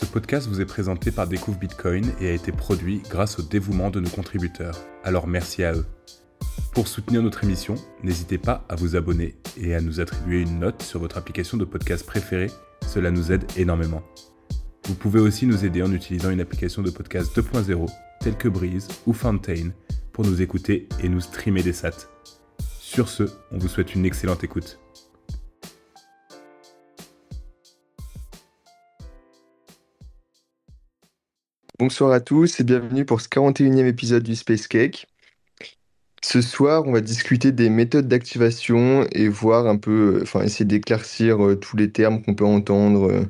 Ce podcast vous est présenté par Découvre Bitcoin et a été produit grâce au dévouement de nos contributeurs. Alors merci à eux. Pour soutenir notre émission, n'hésitez pas à vous abonner et à nous attribuer une note sur votre application de podcast préférée. Cela nous aide énormément. Vous pouvez aussi nous aider en utilisant une application de podcast 2.0 telle que Breeze ou Fountain pour nous écouter et nous streamer des sats. Sur ce, on vous souhaite une excellente écoute. Bonsoir à tous et bienvenue pour ce 41e épisode du Space Cake. Ce soir, on va discuter des méthodes d'activation et voir un peu, euh, enfin essayer d'éclaircir euh, tous les termes qu'on peut entendre euh,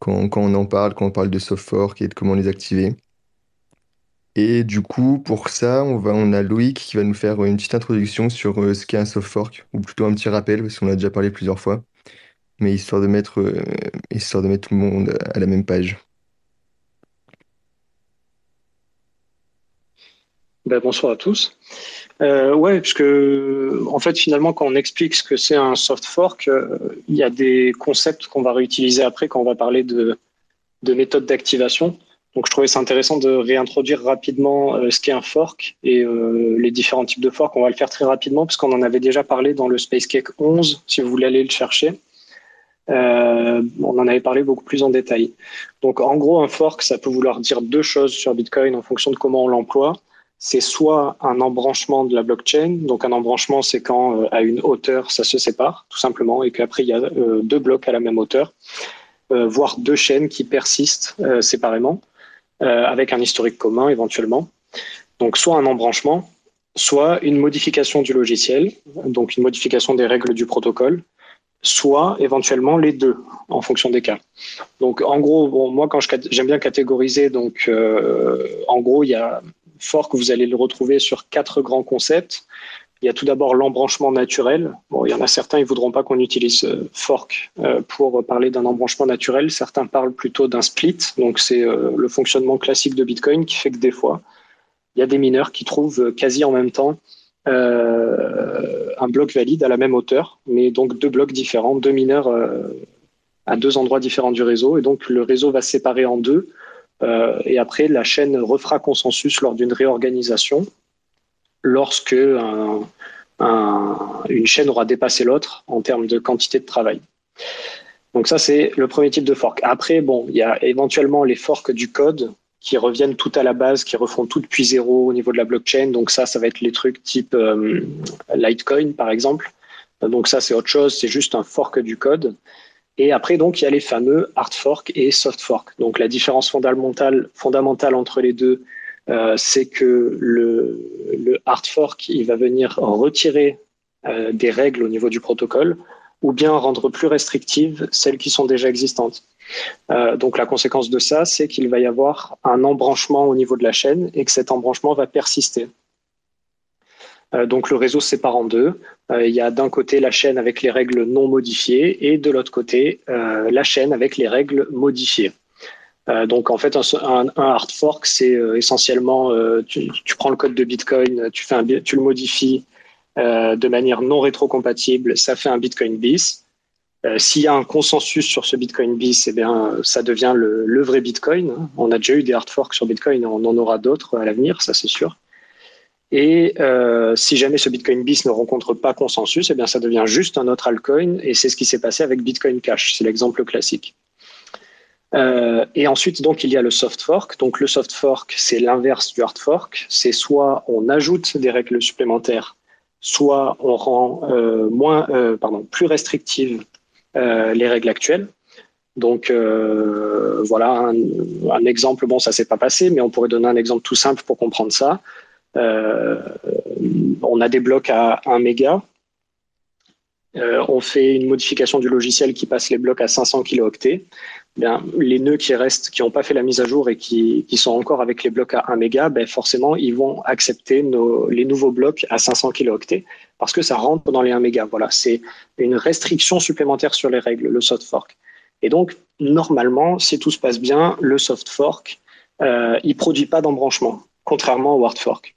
quand, on en parle, quand on parle de soft fork et de comment les activer. Et du coup, pour ça, on va, on a Loïc qui va nous faire une petite introduction sur ce qu'est un soft fork, ou plutôt un petit rappel, parce qu'on a déjà parlé plusieurs fois, mais histoire de mettre, histoire de mettre tout le monde à la même page. Ben, bonsoir à tous. Euh, ouais, puisque en fait, finalement, quand on explique ce que c'est un soft fork, euh, il y a des concepts qu'on va réutiliser après quand on va parler de, de méthodes d'activation. Donc, je trouvais ça intéressant de réintroduire rapidement euh, ce qu'est un fork et euh, les différents types de forks. On va le faire très rapidement puisqu'on en avait déjà parlé dans le Space Cake 11, si vous voulez aller le chercher. On en avait parlé beaucoup plus en détail. Donc, en gros, un fork, ça peut vouloir dire deux choses sur Bitcoin en fonction de comment on l'emploie c'est soit un embranchement de la blockchain. Donc un embranchement, c'est quand euh, à une hauteur, ça se sépare, tout simplement, et qu'après, il y a euh, deux blocs à la même hauteur, euh, voire deux chaînes qui persistent séparément, avec un historique commun éventuellement. Donc soit un embranchement, soit une modification du logiciel, donc une modification des règles du protocole, soit éventuellement les deux en fonction des cas. Donc en gros, bon, moi quand j'aime bien catégoriser, donc en gros il y a fork, vous allez le retrouver sur quatre grands concepts. Il y a tout d'abord l'embranchement naturel. Bon, il y en a certains, ils voudront pas qu'on utilise euh, fork euh, pour parler d'un embranchement naturel. Certains parlent plutôt d'un split. Donc, c'est euh, le fonctionnement classique de Bitcoin qui fait que des fois, il y a des mineurs qui trouvent quasi en même temps un bloc valide à la même hauteur, mais donc deux blocs différents, deux mineurs à deux endroits différents du réseau. Et donc, le réseau va se séparer en deux euh, et après, la chaîne refera consensus lors d'une réorganisation lorsque une chaîne aura dépassé l'autre en termes de quantité de travail. Donc ça, c'est le premier type de fork. Après, bon, il y a éventuellement les forks du code qui reviennent tout à la base, qui refont tout depuis zéro au niveau de la blockchain. Donc ça, ça va être les trucs type euh, Litecoin, par exemple. Donc ça, c'est autre chose, c'est juste un fork du code. Et après, donc, il y a les fameux hard fork et soft fork. Donc, la différence fondamentale, fondamentale entre les deux, euh, c'est que le, hard fork, il va venir retirer euh, des règles au niveau du protocole ou bien rendre plus restrictives celles qui sont déjà existantes. Euh, donc, la conséquence de ça, c'est qu'il va y avoir un embranchement au niveau de la chaîne et que cet embranchement va persister. Euh, donc le réseau se sépare en deux. Euh, il y a d'un côté la chaîne avec les règles non modifiées et de l'autre côté la chaîne avec les règles modifiées. donc en fait, un, hard fork, c'est essentiellement, tu, prends le code de Bitcoin, tu le modifies de manière non rétrocompatible, ça fait un Bitcoin bis. S'il y a un consensus sur ce Bitcoin bis, eh bien, ça devient le, vrai Bitcoin. On a déjà eu des hard forks sur Bitcoin, on en aura d'autres à l'avenir, ça c'est sûr. Et euh, si jamais ce Bitcoin bis ne rencontre pas consensus, eh bien ça devient juste un autre altcoin. Et c'est ce qui s'est passé avec Bitcoin Cash. C'est l'exemple classique. Euh, et ensuite, donc, il y a le soft fork. Donc, le soft fork, c'est l'inverse du hard fork. C'est soit on ajoute des règles supplémentaires, soit on rend euh, moins, euh, plus restrictives euh, les règles actuelles. Donc voilà un, exemple. Bon, ça s'est pas passé, mais on pourrait donner un exemple tout simple pour comprendre ça. On a des blocs à 1 méga. On fait une modification du logiciel qui passe les blocs à 500 kilooctets. Les nœuds qui restent, qui n'ont pas fait la mise à jour et qui, sont encore avec les blocs à 1 méga, ben forcément, ils vont accepter les nouveaux blocs à 500 kilooctets parce que ça rentre dans les 1 méga. Voilà, c'est une restriction supplémentaire sur les règles, le soft fork. Et donc, normalement, si tout se passe bien, le soft fork, euh, il produit pas d'embranchement, contrairement au hard fork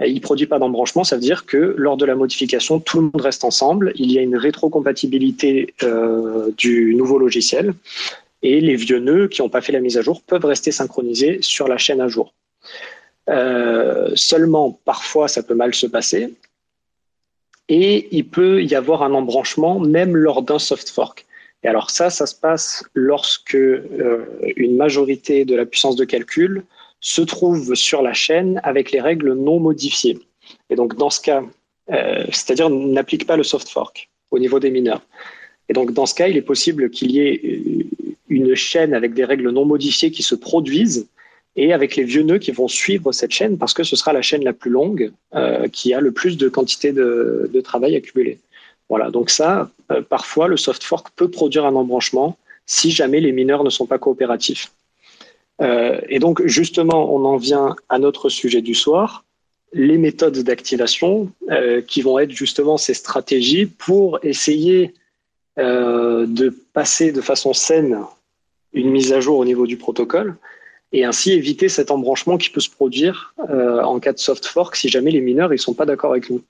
il ne produit pas d'embranchement, ça veut dire que lors de la modification, tout le monde reste ensemble, il y a une rétrocompatibilité euh, du nouveau logiciel, et les vieux nœuds qui n'ont pas fait la mise à jour peuvent rester synchronisés sur la chaîne à jour. Euh, seulement, parfois, ça peut mal se passer et il peut y avoir un embranchement même lors d'un soft fork. Et alors ça, ça se passe lorsque euh, une majorité de la puissance de calcul se trouve sur la chaîne avec les règles non modifiées. Et donc dans ce cas, euh, c'est-à-dire n'applique pas le soft fork au niveau des mineurs. Et donc dans ce cas, il est possible qu'il y ait euh, une chaîne avec des règles non modifiées qui se produisent et avec les vieux nœuds qui vont suivre cette chaîne parce que ce sera la chaîne la plus longue euh, qui a le plus de quantité de, travail accumulé. Voilà, donc ça, euh, parfois, le soft fork peut produire un embranchement si jamais les mineurs ne sont pas coopératifs. Et donc, justement, on en vient à notre sujet du soir, les méthodes d'activation, qui vont être justement ces stratégies pour essayer euh, de passer de façon saine une mise à jour au niveau du protocole et ainsi éviter cet embranchement qui peut se produire euh, en cas de soft fork si jamais les mineurs ne sont pas d'accord avec nous.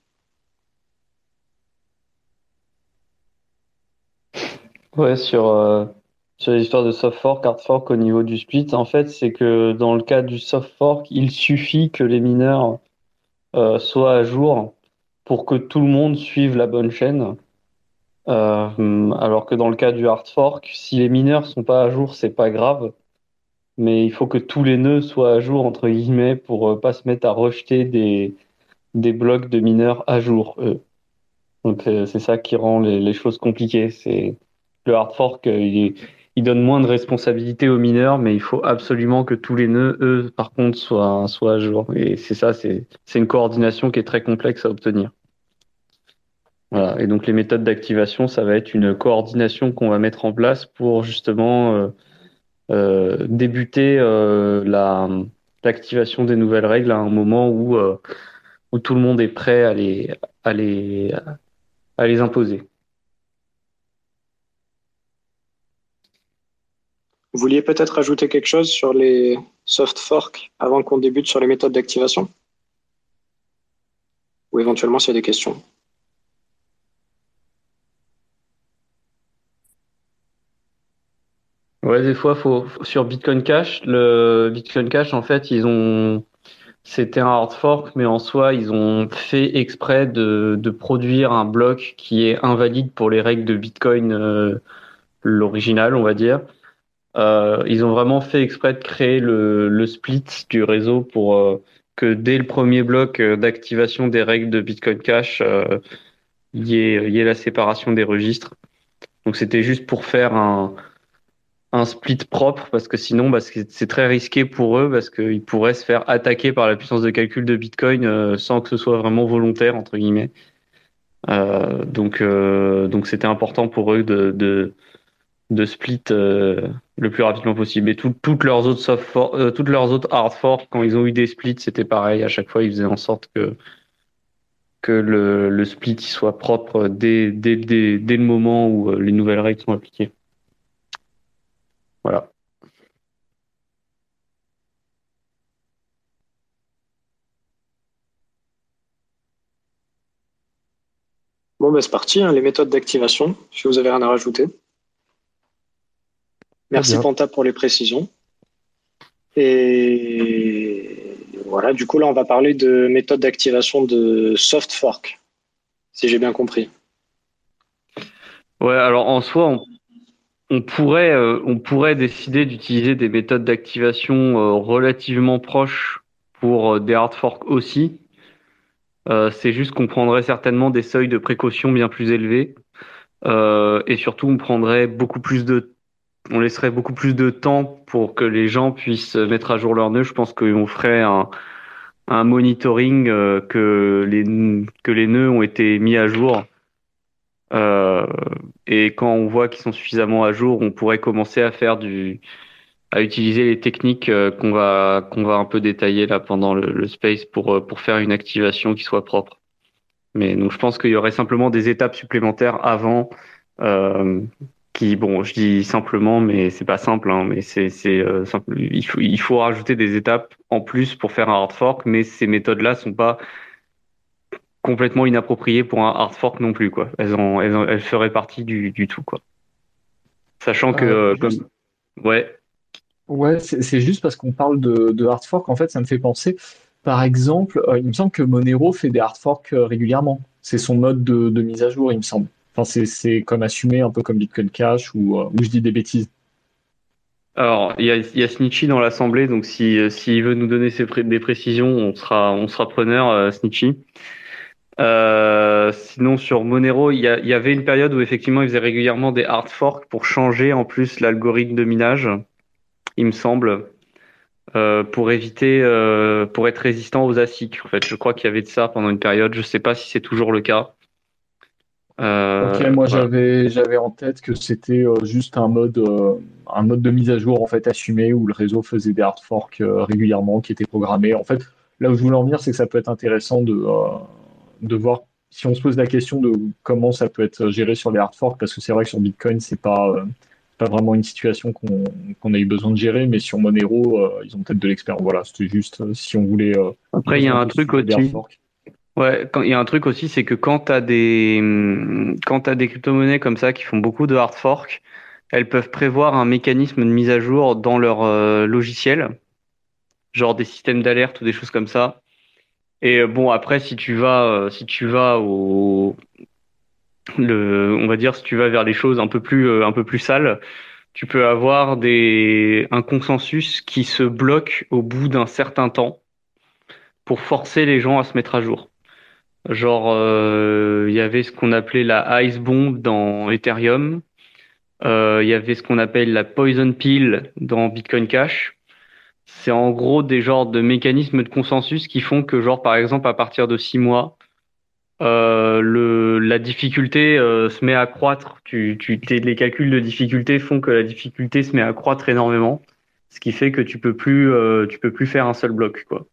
Ouais, sur, euh, sur l'histoire de soft fork, hard fork au niveau du split, en fait, c'est que dans le cas du soft fork, il suffit que les mineurs soient à jour pour que tout le monde suive la bonne chaîne. Euh, alors que dans le cas du hard fork, si les mineurs sont pas à jour, c'est pas grave, mais il faut que tous les nœuds soient à jour entre guillemets pour euh, pas se mettre à rejeter des des blocs de mineurs à jour. Eux. Donc euh, c'est ça qui rend les, les choses compliquées. C'est le hard fork, euh, il, il, donne moins de responsabilités aux mineurs, mais il faut absolument que tous les nœuds, eux, par contre, soient, soient à jour. Et c'est ça, c'est une coordination qui est très complexe à obtenir. Voilà. Et donc les méthodes d'activation, ça va être une coordination qu'on va mettre en place pour justement euh, euh, débuter euh, la l'activation des nouvelles règles à un moment où où tout le monde est prêt à les à les à les imposer. Vous vouliez peut-être ajouter quelque chose sur les soft forks avant qu'on débute sur les méthodes d'activation? Ou éventuellement s'il y a des questions? Ouais, des fois, faut sur Bitcoin Cash, le Bitcoin Cash, en fait, ils ont c'était un hard fork, mais en soi, ils ont fait exprès de, de produire un bloc qui est invalide pour les règles de Bitcoin, euh, l'original, on va dire. Euh, ils ont vraiment fait exprès de créer le, le split du réseau pour euh, que dès le premier bloc euh, d'activation des règles de Bitcoin Cash, il y ait, y ait la séparation des registres. Donc c'était juste pour faire un un split propre parce que sinon bah, c'est très risqué pour eux parce qu'ils pourraient se faire attaquer par la puissance de calcul de Bitcoin euh, sans que ce soit vraiment volontaire entre guillemets. Euh, donc euh, donc c'était important pour eux de de, de split le plus rapidement possible. Et tout, toutes leurs autres soft toutes leurs autres hard forks quand ils ont eu des splits c'était pareil. À chaque fois ils faisaient en sorte que que le, le split soit propre dès, dès, dès, dès le moment où les nouvelles règles sont appliquées. Voilà. Bon, ben c'est parti, hein, les méthodes d'activation, si vous avez rien à rajouter. Merci Panta pour les précisions. Et voilà, du coup là, on va parler de méthode d'activation de soft fork, si j'ai bien compris. Ouais, alors en soi, on on pourrait, euh, on pourrait décider d'utiliser des méthodes d'activation euh, relativement proches pour euh, des hard forks aussi. C'est juste qu'on prendrait certainement des seuils de précaution bien plus élevés. Et surtout, on prendrait beaucoup plus de, on laisserait beaucoup plus de temps pour que les gens puissent mettre à jour leurs nœuds. Je pense qu'on ferait un, un monitoring que les, que les nœuds ont été mis à jour euh, et quand on voit qu'ils sont suffisamment à jour, on pourrait commencer à faire du, à utiliser les techniques euh, qu'on va qu'on va un peu détailler là pendant le, space pour euh, pour faire une activation qui soit propre. Mais donc je pense qu'il y aurait simplement des étapes supplémentaires avant. Euh, qui bon je dis simplement mais c'est pas simple hein, mais c'est c'est euh, il faut il faut rajouter des étapes en plus pour faire un hard fork mais ces méthodes là sont pas complètement inappropriées pour un hard fork non plus quoi. Elles en, elles, elles feraient partie du, du tout quoi. Sachant que euh, comme Ouais. Ouais, c'est juste parce qu'on parle de, de hard fork, en fait, ça me fait penser. Par exemple, euh, il me semble que Monero fait des hard forks euh, régulièrement. C'est son mode de, de, mise à jour, il me semble. Enfin, c'est comme assumé, un peu comme Bitcoin Cash, ou, euh, je dis des bêtises. Alors, il y a, y a Snitchy dans l'assemblée, donc si s'il veut nous donner ses des précisions, on sera on sera preneur, euh, Snitchy. Euh, sinon, sur Monero, il y, y, avait une période où effectivement, il faisait régulièrement des hard forks pour changer en plus l'algorithme de minage, il me semble, euh, pour éviter, euh, pour être résistant aux ASIC. En fait, je crois qu'il y avait de ça pendant une période. Je sais pas si c'est toujours le cas. Ok, moi j'avais j'avais en tête que c'était juste un mode un mode de mise à jour en fait assumé où le réseau faisait des hard forks régulièrement qui étaient programmés. En fait, là où je voulais en venir, c'est que ça peut être intéressant de de voir si on se pose la question de comment ça peut être géré sur les hard forks, parce que c'est vrai que sur Bitcoin, c'est pas, pas vraiment une situation qu'on a eu besoin de gérer, mais sur Monero, ils ont peut-être de l'expérience. Voilà, c'était juste si on voulait. Après, il y a un truc aussi. Ouais, il y a un truc aussi, c'est que quand tu as des, quand as des crypto-monnaies comme ça qui font beaucoup de hard fork, elles peuvent prévoir un mécanisme de mise à jour dans leur logiciel, genre des systèmes d'alerte ou des choses comme ça et euh, bon, après, si tu vas, euh, si tu vas au, on va dire, si tu vas vers les choses un peu plus, euh, un peu plus sales, tu peux avoir des, un consensus qui se bloque au bout d'un certain temps pour forcer les gens à se mettre à jour. Genre, il y avait ce qu'on appelait la ice bomb dans Ethereum. Il y avait ce qu'on appelle la poison pill dans Bitcoin Cash c'est en gros des genres de mécanismes de consensus qui font que, genre, par exemple, à partir de six mois, euh, le, la difficulté euh, se met à croître. Tu, tu, les calculs de difficulté font que la difficulté se met à croître énormément, ce qui fait que tu peux plus, euh, tu peux plus faire un seul bloc, quoi.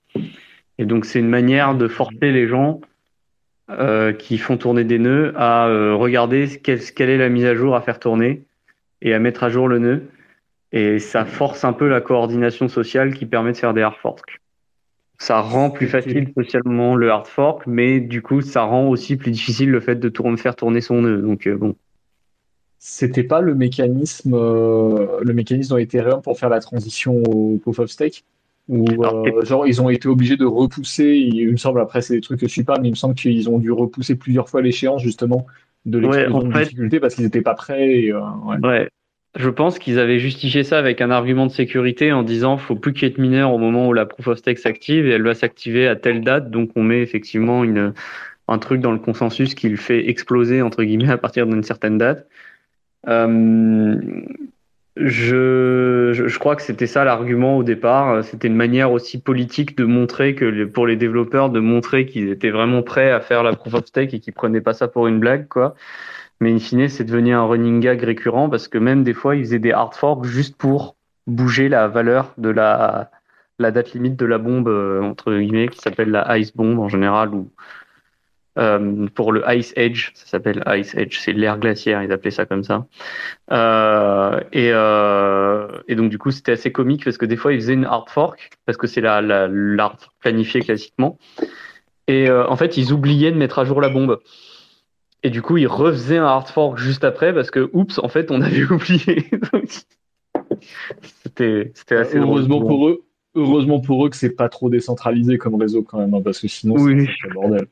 Et donc c'est une manière de forcer les gens euh, qui font tourner des nœuds à euh, regarder quelle, quelle est la mise à jour à faire tourner et à mettre à jour le nœud et ça force un peu la coordination sociale qui permet de faire des hard forks. Ça rend plus facile socialement le hard fork, mais du coup, ça rend aussi plus difficile le fait de tourner, faire tourner son nœud. Donc euh, bon. C'était pas le mécanisme, euh, le mécanisme dans Ethereum pour faire la transition au proof of stake? Ou euh, genre ils ont été obligés de repousser. Il me semble après c'est des trucs que je suis pas, mais il me semble qu'ils ont dû repousser plusieurs fois l'échéance justement de l'explosion de difficulté parce qu'ils n'étaient pas prêts. Et, ouais. ouais. Je pense qu'ils avaient justifié ça avec un argument de sécurité en disant faut plus qu'il y ait de mineurs au moment où la proof of stake s'active et elle va s'activer à telle date. Donc on met effectivement une, un truc dans le consensus qui le fait exploser entre guillemets à partir d'une certaine date. Euh, je, je, crois que c'était ça l'argument au départ. C'était une manière aussi politique de montrer que pour les développeurs de montrer qu'ils étaient vraiment prêts à faire la proof of stake et qu'ils prenaient pas ça pour une blague quoi. Mais in fine, c'est devenu un running gag récurrent parce que même des fois, ils faisaient des hard forks juste pour bouger la valeur de la, la date limite de la bombe, euh, entre guillemets, qui s'appelle la Ice Bomb en général, ou euh, pour le Ice Edge, ça s'appelle Ice Edge, c'est l'air glaciaire, ils appelaient ça comme ça. Euh, et, euh, et donc du coup, c'était assez comique parce que des fois, ils faisaient une hard fork, parce que c'est la, la, l'hard planifié classiquement. Et euh, en fait, ils oubliaient de mettre à jour la bombe. Et du coup, ils refaisaient un hard fork juste après parce que, oups, en fait, on avait oublié. c'était, c'était assez heureusement pour eux. Heureusement pour eux que c'est pas trop décentralisé comme réseau quand même, hein, parce que sinon oui. c'est un bordel.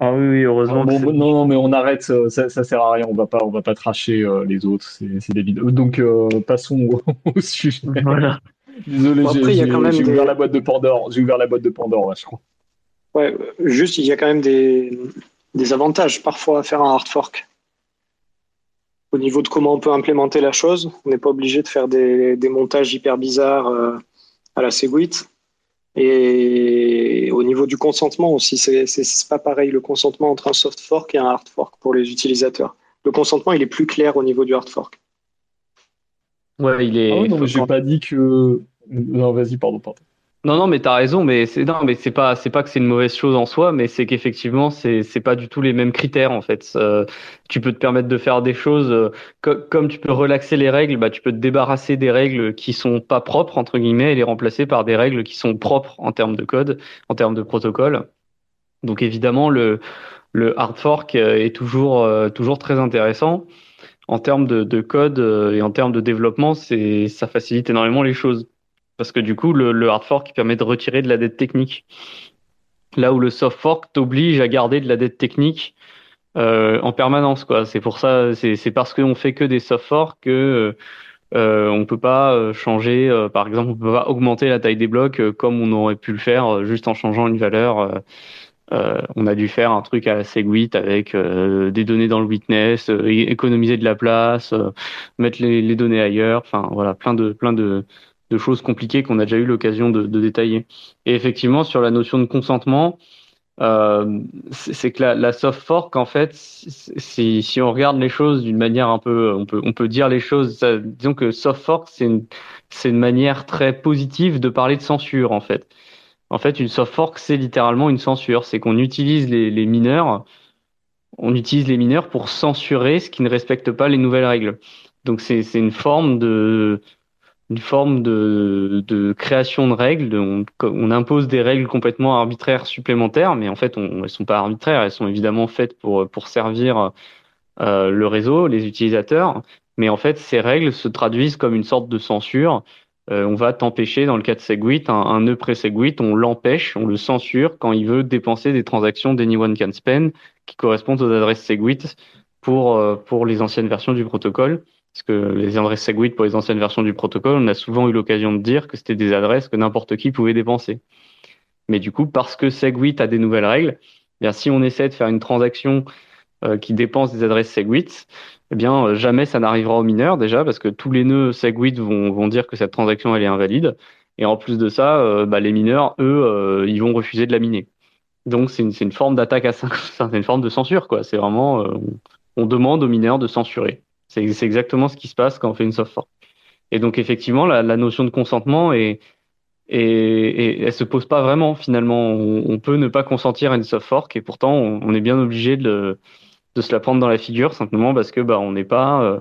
Ah oui, oui heureusement. Ah, bon, non, non, mais on arrête, ça, ça sert à rien. On va pas, on va pas tracher euh, les autres. C'est, c'est des vidéos. Donc euh, passons au, sujet. Voilà. Désolé, bon, j'ai, j'ai, j'ai ouvert la boîte de Pandore. J'ai ouvert la boîte de Pandore, là, je crois. Ouais, juste, il y a quand même des, des avantages parfois à faire un hard fork. Au niveau de comment on peut implémenter la chose, on n'est pas obligé de faire des, des, montages hyper bizarres euh, à la Segwit. Et au niveau du consentement aussi, c'est pas pareil le consentement entre un soft fork et un hard fork pour les utilisateurs. Le consentement, il est plus clair au niveau du hard fork. Ouais, il est. Ah non, j'ai pas dit que. Non, vas-y, pardon, pardon. Non, non, mais t'as raison, mais c'est non, mais c'est pas, c'est pas que c'est une mauvaise chose en soi, mais c'est qu'effectivement, c'est, c'est pas du tout les mêmes critères en fait. Euh, tu peux te permettre de faire des choses euh, comme tu peux relaxer les règles, bah tu peux te débarrasser des règles qui sont pas propres entre guillemets et les remplacer par des règles qui sont propres en termes de code, en termes de protocole. Donc évidemment, le le hard fork euh, est toujours toujours très intéressant. en termes de, code et en termes de développement, c'est ça facilite énormément les choses. Parce que du coup, le, hard fork permet de retirer de la dette technique. Là où le soft fork t'oblige à garder de la dette technique euh, en permanence. quoi. C'est pour ça, c'est parce qu'on fait que des soft forks que euh, on peut pas euh, changer. Euh, par exemple, on peut pas augmenter la taille des blocs euh, comme on aurait pu le faire juste en changeant une valeur. on a dû faire un truc à la Segwit avec des données dans le witness, économiser de la place, mettre les, les, données ailleurs. Enfin voilà, plein de plein de de choses compliquées qu'on a déjà eu l'occasion de, de, détailler. Et effectivement, sur la notion de consentement, euh, c'est que la, la, soft fork, en fait, si, si on regarde les choses d'une manière un peu, on peut, on peut dire les choses, ça, disons que soft fork, c'est une, c'est une manière très positive de parler de censure, en fait. En fait, une soft fork, c'est littéralement une censure. C'est qu'on utilise les, les mineurs, on utilise les mineurs pour censurer ce qui ne respecte pas les nouvelles règles. Donc c'est, c'est une forme de, une forme de, de création de règles. on, on, impose des règles complètement arbitraires supplémentaires, mais en fait, on, elles sont pas arbitraires. Elles sont évidemment faites pour pour servir euh, le réseau, les utilisateurs. Mais en fait, ces règles se traduisent comme une sorte de censure. Euh, on va t'empêcher, dans le cas de Segwit, un, un nœud pré-Segwit, on l'empêche, on le censure quand il veut dépenser des transactions d'Anyone Can Spend qui correspondent aux adresses Segwit pour, euh, pour les anciennes versions du protocole. Parce que les adresses Segwit pour les anciennes versions du protocole, on a souvent eu l'occasion de dire que c'était des adresses que n'importe qui pouvait dépenser. Mais du coup, parce que Segwit a des nouvelles règles, eh bien, si on essaie de faire une transaction euh, qui dépense des adresses Segwit, eh bien, euh, jamais ça n'arrivera aux mineurs déjà, parce que tous les nœuds Segwit vont, vont dire que cette transaction elle est invalide. Et en plus de ça, euh, bah, les mineurs, eux, ils vont refuser de la miner. Donc c'est une, une, forme d'attaque à c'est une forme de censure, quoi. C'est vraiment, on demande aux mineurs de censurer. C'est exactement ce qui se passe quand on fait une soft fork. Et donc effectivement, la, notion de consentement est, et, elle se pose pas vraiment finalement. On, peut ne pas consentir à une soft fork et pourtant on, est bien obligé de, de, se la prendre dans la figure simplement parce que bah on n'est pas euh,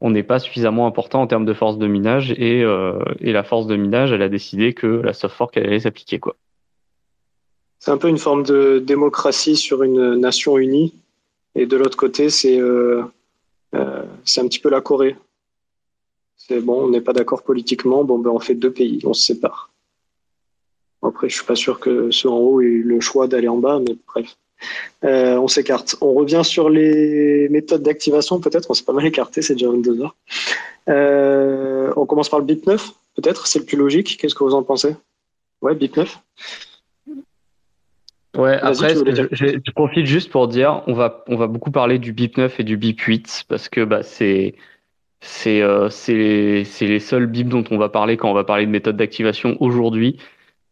on n'est pas suffisamment important en termes de force de minage et, euh, et la force de minage elle a décidé que la soft fork elle allait s'appliquer. C'est un peu une forme de démocratie sur une nation unie et de l'autre côté c'est euh, c'est un petit peu la Corée. C'est bon, on n'est pas d'accord politiquement, bon, ben on fait deux pays, on se sépare. Après, je suis pas sûr que ceux en haut aient eu le choix d'aller en bas, mais bref. Euh, on s'écarte. On revient sur les méthodes d'activation, peut-être. On s'est pas mal écarté, c'est déjà 22 heures. Euh, on commence par le BIP 9, peut-être. C'est le plus logique. Qu'est-ce que vous en pensez? Ouais, BIP 9. Ouais, après, je, profite juste pour dire, on va, on va beaucoup parler du BIP 9 et du BIP 8 parce que bah, c'est c'est euh, c'est les seuls BIP dont on va parler quand on va parler de méthode d'activation aujourd'hui.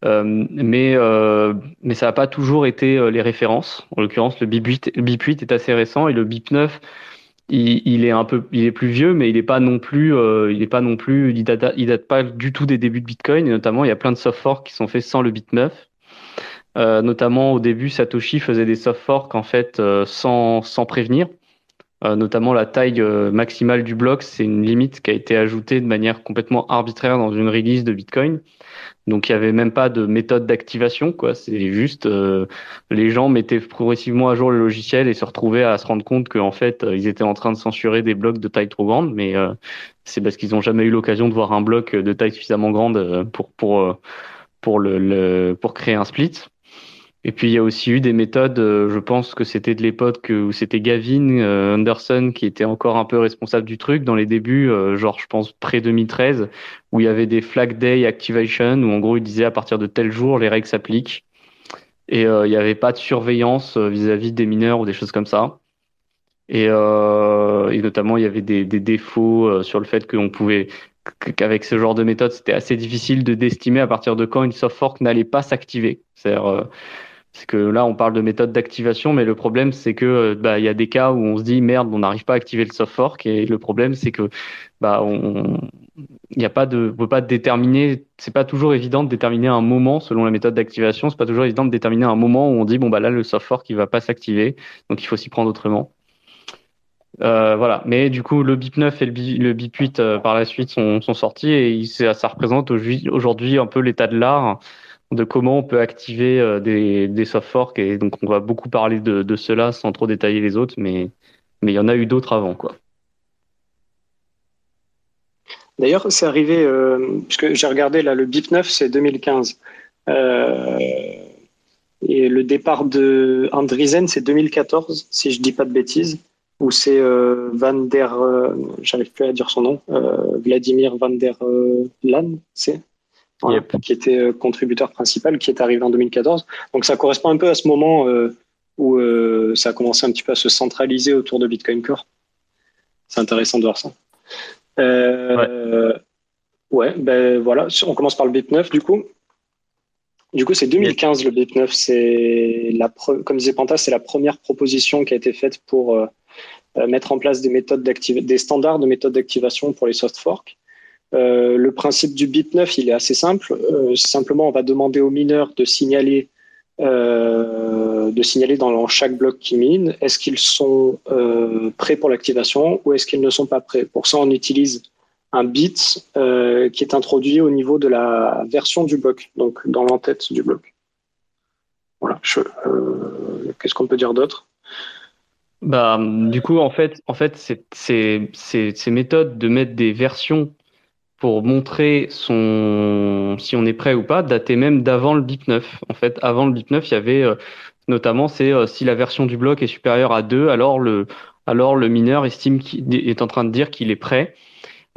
Euh, mais euh, mais ça n'a pas toujours été euh, les références. En l'occurrence, le BIP 8, le BIP 8 est assez récent et le BIP 9 il, il, est un peu il est plus vieux mais il est pas non plus euh, il est pas non plus il date, il date pas du tout des débuts de Bitcoin et notamment il y a plein de soft forks qui sont faits sans le BIP 9 euh, notamment au début, Satoshi faisait des soft forks en fait euh, sans, sans prévenir. Euh, notamment la taille maximale du bloc, c'est une limite qui a été ajoutée de manière complètement arbitraire dans une release de Bitcoin. Donc il n'y avait même pas de méthode d'activation, quoi. C'est juste les gens mettaient progressivement à jour le logiciel et se retrouvaient à se rendre compte qu'en fait ils étaient en train de censurer des blocs de taille trop grande, mais c'est parce qu'ils n'ont jamais eu l'occasion de voir un bloc de taille suffisamment grande pour pour pour le, le pour créer un split. Et puis il y a aussi eu des méthodes, euh, je pense que c'était de l'époque où c'était Gavin euh, Anderson qui était encore un peu responsable du truc dans les débuts, euh, genre je pense près 2013, où il y avait des flag day activation où en gros il disait à partir de tel jour les règles s'appliquent et il n'y avait pas de surveillance vis-à-vis des mineurs ou des choses comme ça. Et, notamment il y avait des, des défauts sur le fait qu'on pouvait qu'avec ce genre de méthode, c'était assez difficile de d'estimer à partir de quand une soft fork n'allait pas s'activer. C'est-à-dire, c'est que là, on parle de méthode d'activation, mais le problème, c'est que euh, bah, y a des cas où on se dit merde, on n'arrive pas à activer le soft fork, et le problème, c'est que bah, on, il n'y a pas de, on peut pas déterminer, c'est pas toujours évident de déterminer un moment selon la méthode d'activation. C'est pas toujours évident de déterminer un moment où on dit bon bah là le soft fork il va pas s'activer, donc il faut s'y prendre autrement. Euh, voilà, mais du coup le BIP 9 et le BIP, le BIP 8 euh, par la suite sont, sortis et ça représente aujourd'hui un peu l'état de l'art de comment on peut activer euh, des, soft forks. Et donc, on va beaucoup parler de, cela sans trop détailler les autres, mais mais il y en a eu d'autres avant, quoi. D'ailleurs, c'est arrivé, puisque j'ai regardé là, le BIP 9, c'est 2015. et le départ de c'est 2014, si je dis pas de bêtises où c'est Van der, j'arrive plus à dire son nom, Vladimir Van der Lan, c'est qui était euh, contributeur principal, qui est arrivé en 2014. Donc ça correspond un peu à ce moment euh, où euh, ça a commencé un petit peu à se centraliser autour de Bitcoin Core. C'est intéressant de voir ça. ouais. ben voilà, on commence par le BIP9 du coup. Du coup, c'est 2015 le BIP9. C'est la comme disait Panta, c'est la première proposition qui a été faite pour mettre en place des méthodes des standards de méthodes d'activation pour les soft forks. Euh, le principe du bit 9, il est assez simple. Euh, simplement, on va demander aux mineurs de signaler, euh, de signaler dans chaque bloc qui mine, est-ce qu'ils sont prêts pour l'activation ou est-ce qu'ils ne sont pas prêts. Pour ça, on utilise un bit qui est introduit au niveau de la version du bloc, donc dans l'entête du bloc. Voilà. Qu'est-ce qu'on peut dire d'autre? Bah, du coup, en fait, en fait, ces méthodes de mettre des versions pour montrer son si on est prêt ou pas, daté même d'avant le BIP 9. En fait, avant le BIP 9, il y avait euh, notamment c'est euh, si la version du bloc est supérieure à 2, alors le alors le mineur estime qu'il est en train de dire qu'il est prêt.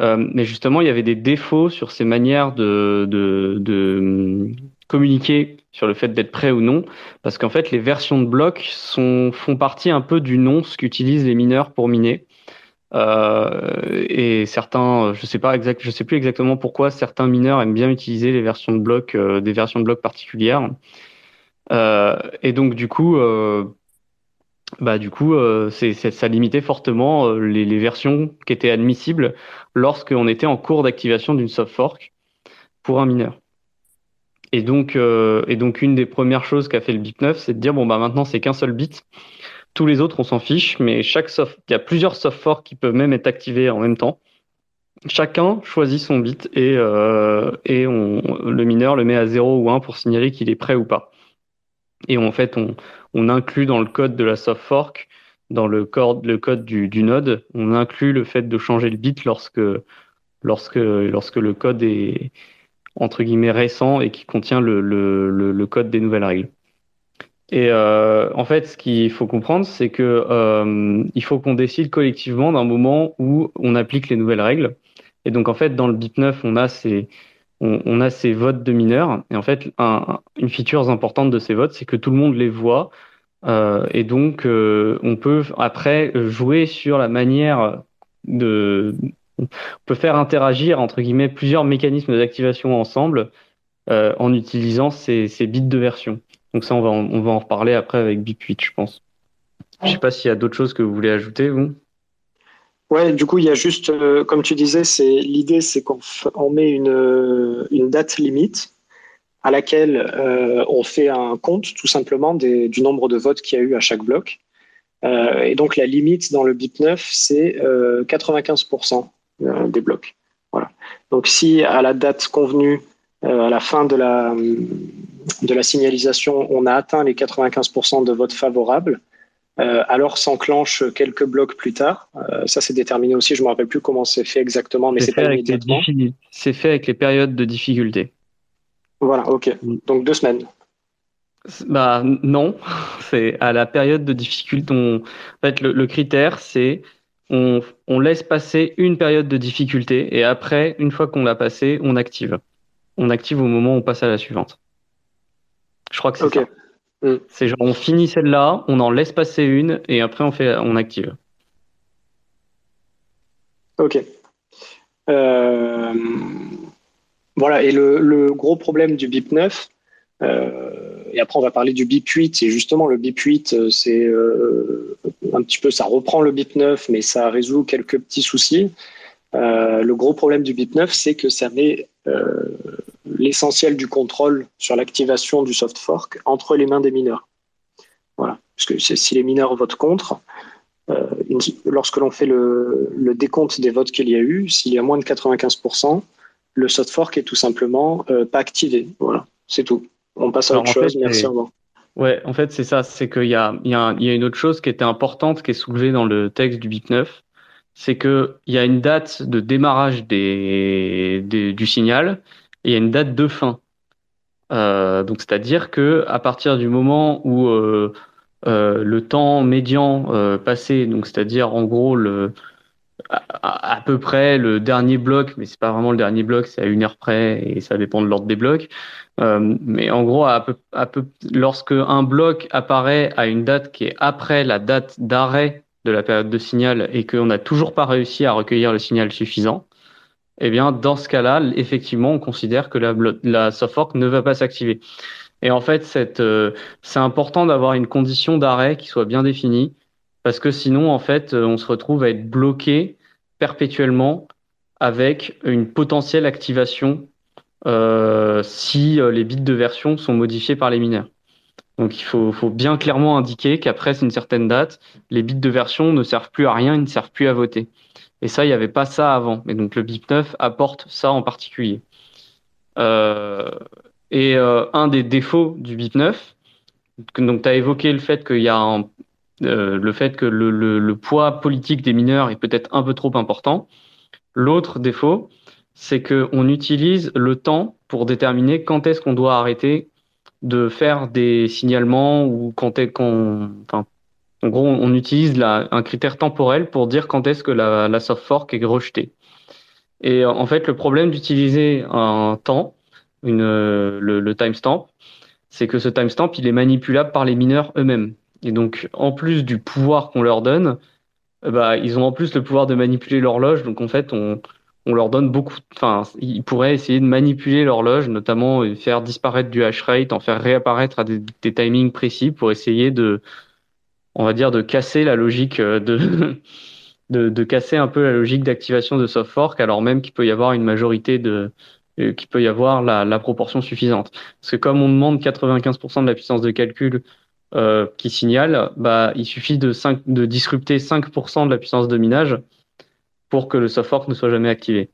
Euh, mais justement, il y avait des défauts sur ces manières de, de, de hum, communiquer sur le fait d'être prêt ou non, parce qu'en fait, les versions de bloc sont, font partie un peu du nonce qu'utilisent les mineurs pour miner. Euh, et certains, je sais pas exact, je sais plus exactement pourquoi certains mineurs aiment bien utiliser les versions de bloc, euh, des versions de bloc particulières. Euh, et donc du coup, bah du coup, ça limitait fortement les, versions qui étaient admissibles lorsqu'on était en cours d'activation d'une soft fork pour un mineur. Et donc, et donc une des premières choses qu'a fait le bit 9, c'est de dire bon bah maintenant c'est qu'un seul bit. Tous les autres, on s'en fiche, mais chaque soft, il y a plusieurs soft forks qui peuvent même être activés en même temps. Chacun choisit son bit et, euh, et le mineur le met à 0 ou 1 pour signaler qu'il est prêt ou pas. Et en fait, on, on, inclut dans le code de la soft fork, dans le, code, le code du, du, node, on inclut le fait de changer le bit lorsque, lorsque, lorsque le code est entre guillemets récent et qui contient le, le, le code des nouvelles règles. Et euh, en fait, ce qu'il faut comprendre, c'est que euh, il faut qu'on décide collectivement d'un moment où on applique les nouvelles règles. Et donc, en fait, dans le BIP 9, on a ces, on, a ces votes de mineurs. Et en fait, une feature importante de ces votes, c'est que tout le monde les voit. Euh, et donc, on peut après jouer sur la manière de. On peut faire interagir, entre guillemets, plusieurs mécanismes d'activation ensemble en utilisant ces, ces bits de version. Donc ça, on va, en, on va en reparler après avec BIP8, je pense. Je sais pas s'il y a d'autres choses que vous voulez ajouter, vous. Ouais, du coup, il y a juste, euh, comme tu disais, c'est l'idée, c'est qu'on on met une, une, date limite à laquelle euh, on fait un compte tout simplement des, du nombre de votes qu'il y a eu à chaque bloc. Euh, et donc la limite dans le BIP 9, c'est 95% des blocs. Voilà. Donc si à la date convenue, à la fin de la, de la signalisation, on a atteint les 95% de votes favorables. Euh, alors s'enclenche quelques blocs plus tard. Euh, ça, c'est déterminé aussi. Je ne me rappelle plus comment c'est fait exactement, mais c'est pas immédiatement. C'est fait avec les périodes de difficulté. Voilà, ok. Mm. Donc deux semaines. Bah non, c'est à la période de difficulté. En fait, le, critère, c'est on, on laisse passer une période de difficulté et après, une fois qu'on l'a passé, on active. On active au moment où on passe à la suivante. Je crois que c'est ça. Mm. C'est genre on finit celle-là, on en laisse passer une et après on fait, on active. Ok. Euh, voilà, et le, gros problème du BIP 9, euh, et après on va parler du BIP 8, et justement le BIP 8, euh, c'est un petit peu, ça reprend le BIP 9, mais ça résout quelques petits soucis. Le gros problème du BIP 9, c'est que ça met l'essentiel du contrôle sur l'activation du soft fork entre les mains des mineurs. Voilà. Parce que si les mineurs votent contre, euh, lorsque l'on fait le, décompte des votes qu'il y a eu, s'il y a moins de 95%, le soft fork est tout simplement euh, pas activé. Voilà, c'est tout. On passe à autre chose. Merci, au Ouais, en fait, c'est ça. C'est qu'il y a, y, a, y a une autre chose qui était importante, qui est soulevée dans le texte du BIP 9. C'est qu'il y a une date de démarrage du signal et une date de fin. Euh, donc, c'est-à-dire que à partir du moment où euh, euh, le temps médian passé, donc c'est-à-dire en gros le, à, peu près le dernier bloc, mais c'est pas vraiment le dernier bloc, c'est à une heure près et ça dépend de l'ordre des blocs. mais en gros, à lorsque un bloc apparaît à une date qui est après la date d'arrêt de la période de signal et qu'on n'a toujours pas réussi à recueillir le signal suffisant, eh bien, dans ce cas-là, effectivement, on considère que la, la soft fork ne va pas s'activer. Et en fait, euh, c'est important d'avoir une condition d'arrêt qui soit bien définie, parce que sinon, en fait, euh, on se retrouve à être bloqué perpétuellement avec une potentielle activation euh, si les bits de version sont modifiés par les mineurs. Donc il faut, bien clairement indiquer qu'après une certaine date, les bits de version ne servent plus à rien, ils ne servent plus à voter. Et ça, il n'y avait pas ça avant. Et donc le BIP 9 apporte ça en particulier. Euh, et euh, un des défauts du BIP 9, donc tu as évoqué le fait qu'il y a euh, le fait que le, le, poids politique des mineurs est peut-être un peu trop important. L'autre défaut, c'est qu'on utilise le temps pour déterminer quand est-ce qu'on doit arrêter de faire des signalements ou quand est qu'on, enfin, en gros, on utilise un critère temporel pour dire quand est-ce que la, soft fork est rejetée. Et en fait, le problème d'utiliser un temps, une, le, le timestamp, c'est que ce timestamp, il est manipulable par les mineurs eux-mêmes. Et donc, en plus du pouvoir qu'on leur donne, bah, ils ont en plus le pouvoir de manipuler l'horloge. Donc, en fait, on, on leur donne beaucoup. Enfin, ils pourraient essayer de manipuler l'horloge, notamment faire disparaître du hash rate, en faire réapparaître à des, timings précis pour essayer de, on va dire, de casser la logique euh, de, de, de casser un peu la logique d'activation de soft fork, alors même qu'il peut y avoir une majorité de, euh, qu'il peut y avoir la, la, proportion suffisante. Parce que comme on demande 95% de la puissance de calcul euh, qui signale, bah, il suffit de, 5, de disrupter 5% de la puissance de minage pour que le soft fork ne soit jamais activé.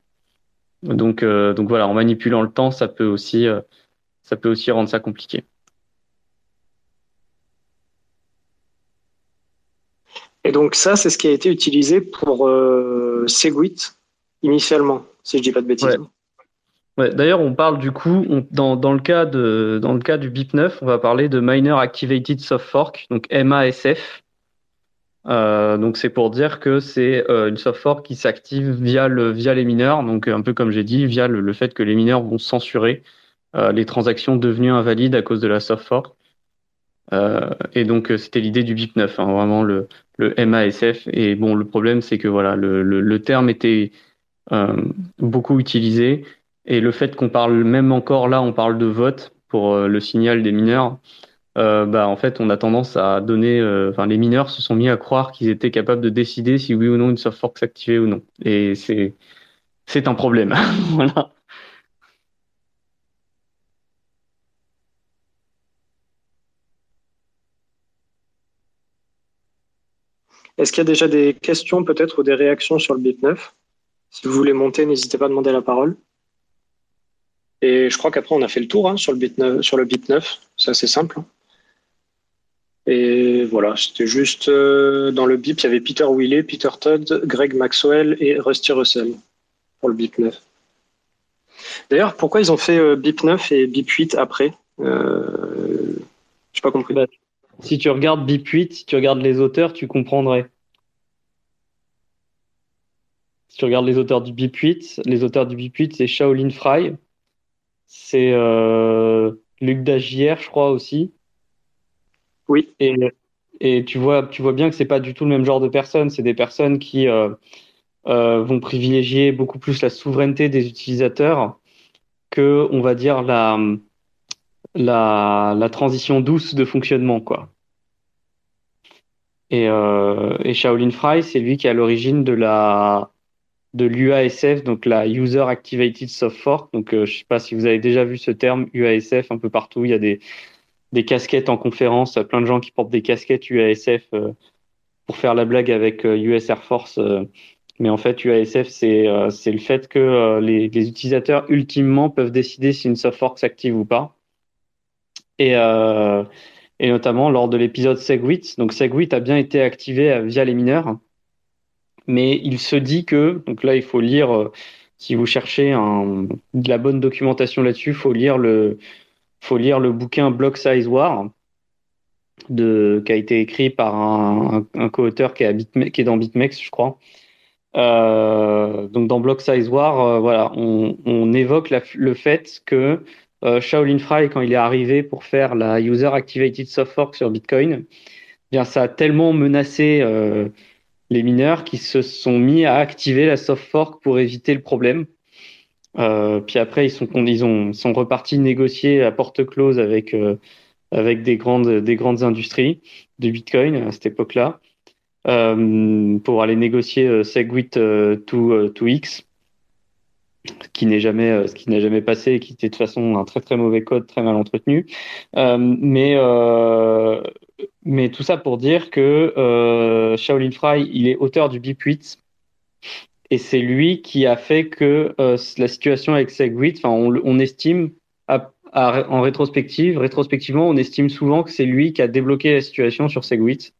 Donc, euh, donc voilà, en manipulant le temps, ça peut aussi, euh, ça peut aussi rendre ça compliqué. Et donc ça, c'est ce qui a été utilisé pour euh, Segwit initialement, si je dis pas de bêtises. Ouais. D'ailleurs, on parle du coup, dans, dans, le cas de, dans le cas du BIP9, on va parler de Miner Activated Soft Fork, donc MASF. Euh, donc c'est pour dire que c'est euh, une soft fork qui s'active via le via les mineurs, donc un peu comme j'ai dit, via le, fait que les mineurs vont censurer euh, les transactions devenues invalides à cause de la soft fork. et donc c'était l'idée du BIP9, hein, vraiment le, le MASF. Et bon, le problème c'est que voilà, le terme était beaucoup utilisé et le fait qu'on parle même encore là, on parle de vote pour le signal des mineurs. Euh, bah, en fait, on a tendance à donner. Euh, enfin, les mineurs se sont mis à croire qu'ils étaient capables de décider si oui ou non une soft fork s'activait ou non. Et c'est c'est un problème. Est-ce qu'il y a déjà des questions peut-être ou des réactions sur le BIP 9 Si vous voulez monter, n'hésitez pas à demander la parole. Et je crois qu'après, on a fait le tour hein, sur, le BIP 9, sur le BIP 9. C'est assez simple. Et voilà, c'était juste euh, dans le BIP, il y avait Peter Willey, Peter Todd, Greg Maxwell et Rusty Russell pour le BIP 9. D'ailleurs, pourquoi ils ont fait euh, BIP 9 et BIP 8 après euh, Je n'ai pas compris. Bah, si tu regardes BIP 8, si tu regardes les auteurs, tu comprendrais. Si tu regardes les auteurs du BIP 8, les auteurs du BIP 8, c'est Shaolin Fry, c'est Luc Dagier, je crois aussi. Et, tu, vois, tu vois bien que c'est pas du tout le même genre de personnes. C'est des personnes qui euh, euh, vont privilégier beaucoup plus la souveraineté des utilisateurs que, on va dire, la, la, transition douce de fonctionnement. Quoi. Et, euh, et Shaolin Fry, c'est lui qui est à l'origine de la de l'UASF, donc la User Activated Soft Fork. Donc, je sais pas si vous avez déjà vu ce terme UASF un peu partout. Il y a des, des casquettes en conférence, plein de gens qui portent des casquettes UASF euh, pour faire la blague avec US euh, Air Force. Euh, mais en fait, UASF, c'est le fait que les, utilisateurs ultimement peuvent décider si une soft s'active ou pas. Et, et notamment lors de l'épisode Segwit. Donc Segwit a bien été activé via les mineurs. Mais il se dit que, donc là, il faut lire, si vous cherchez de la bonne documentation là-dessus, il faut lire le, faut lire le bouquin Block Size War, de, qui a été écrit par un, un, co-auteur qui, qui, est dans BitMEX, je crois. Euh, donc dans Block Size War, euh, voilà, on, on évoque le fait que euh, Shaolin Fry, quand il est arrivé pour faire la User Activated Soft Fork sur Bitcoin, eh bien ça a tellement menacé euh, les mineurs qui se sont mis à activer la soft fork pour éviter le problème. Euh, puis après, ils sont, ils, ont, sont repartis négocier à porte close avec, euh, avec des, grandes, des grandes industries de Bitcoin à cette époque-là euh, pour aller négocier Segwit 2x, ce qui n'est jamais, ce jamais passé et qui était de toute façon un très très mauvais code, très mal entretenu. mais mais tout ça pour dire que Shaolin Fry, il est auteur du BIP 8 et c'est lui qui a fait que euh, la situation avec Segwit, enfin, on, on, estime en rétrospective, rétrospectivement, on estime souvent que c'est lui qui a débloqué la situation sur Segwit